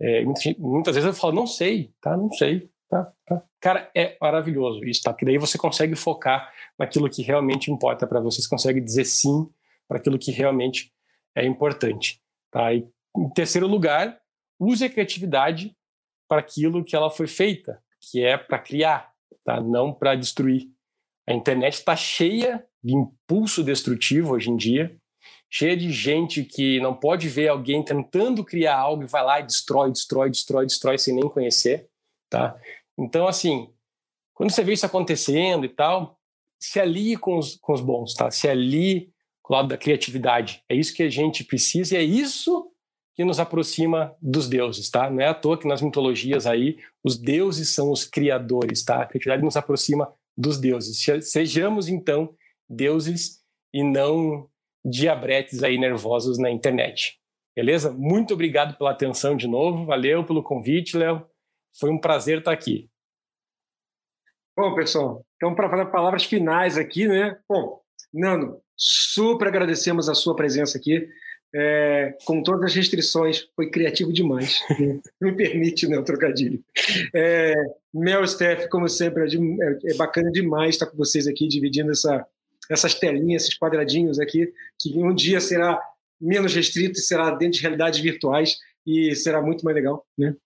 É, muitas, muitas, vezes eu falo não sei, tá? Não sei, tá? tá? Cara, é maravilhoso isso, tá? Porque daí você consegue focar naquilo que realmente importa para você. Você consegue dizer sim para aquilo que realmente é importante. Tá? E, em terceiro lugar, use a criatividade para aquilo que ela foi feita, que é para criar, tá? não para destruir. A internet está cheia de impulso destrutivo hoje em dia, cheia de gente que não pode ver alguém tentando criar algo e vai lá e destrói, destrói, destrói, destrói sem nem conhecer, tá? Então, assim, quando você vê isso acontecendo e tal, se alie com os, com os bons, tá? Se alie com o lado da criatividade. É isso que a gente precisa e é isso que nos aproxima dos deuses, tá? Não é à toa que nas mitologias aí os deuses são os criadores, tá? A criatividade nos aproxima dos deuses. Sejamos então deuses e não diabretes aí nervosos na internet. Beleza? Muito obrigado pela atenção de novo. Valeu pelo convite, Léo. Foi um prazer estar aqui. Bom, pessoal, então para palavras finais aqui, né? Bom, Nando, super agradecemos a sua presença aqui. É, com todas as restrições, foi criativo demais. [laughs] Me permite, né, o trocadilho. É, Mel Steph, como sempre, é, é, é, bacana demais estar com vocês aqui, dividindo essa, essas telinhas, esses quadradinhos aqui, que um dia será menos restrito e será dentro de realidades virtuais e será muito mais legal, né?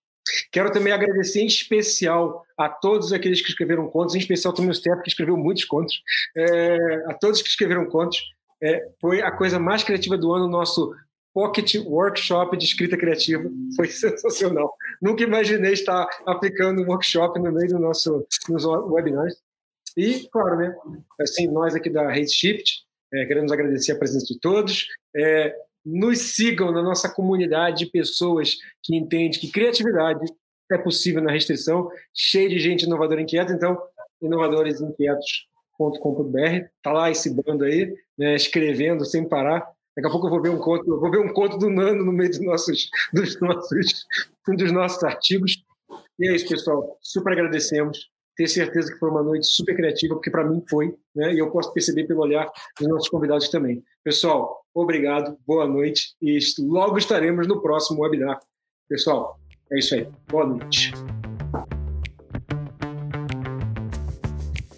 Quero também agradecer em especial a todos aqueles que escreveram contos, em especial também o Steph, que escreveu muitos contos, é, a todos que escreveram contos. É, foi a coisa mais criativa do ano, nosso Pocket Workshop de escrita criativa. Foi [laughs] sensacional. Nunca imaginei estar aplicando um workshop no meio do nosso, dos webinars. E, claro, né, assim, nós aqui da Shift é, queremos agradecer a presença de todos. É, nos sigam na nossa comunidade de pessoas que entendem que criatividade é possível na restrição, cheio de gente inovadora inquieta. Então, inovadoresinquietos.com.br, tá lá esse bando aí, né, escrevendo sem parar. Daqui a pouco eu vou ver um conto, vou ver um conto do Nando no meio dos nossos, dos nossos, dos nossos artigos. E é isso, pessoal. Super agradecemos tenho certeza que foi uma noite super criativa, porque para mim foi, né? E eu posso perceber pelo olhar dos nossos convidados também. Pessoal, obrigado, boa noite e logo estaremos no próximo webinar. Pessoal, é isso aí. Boa noite.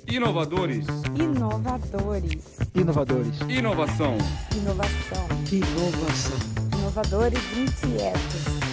Inovadores. Inovadores. Inovadores. Inovação. Inovação. Inovação. Inovadores inquietos.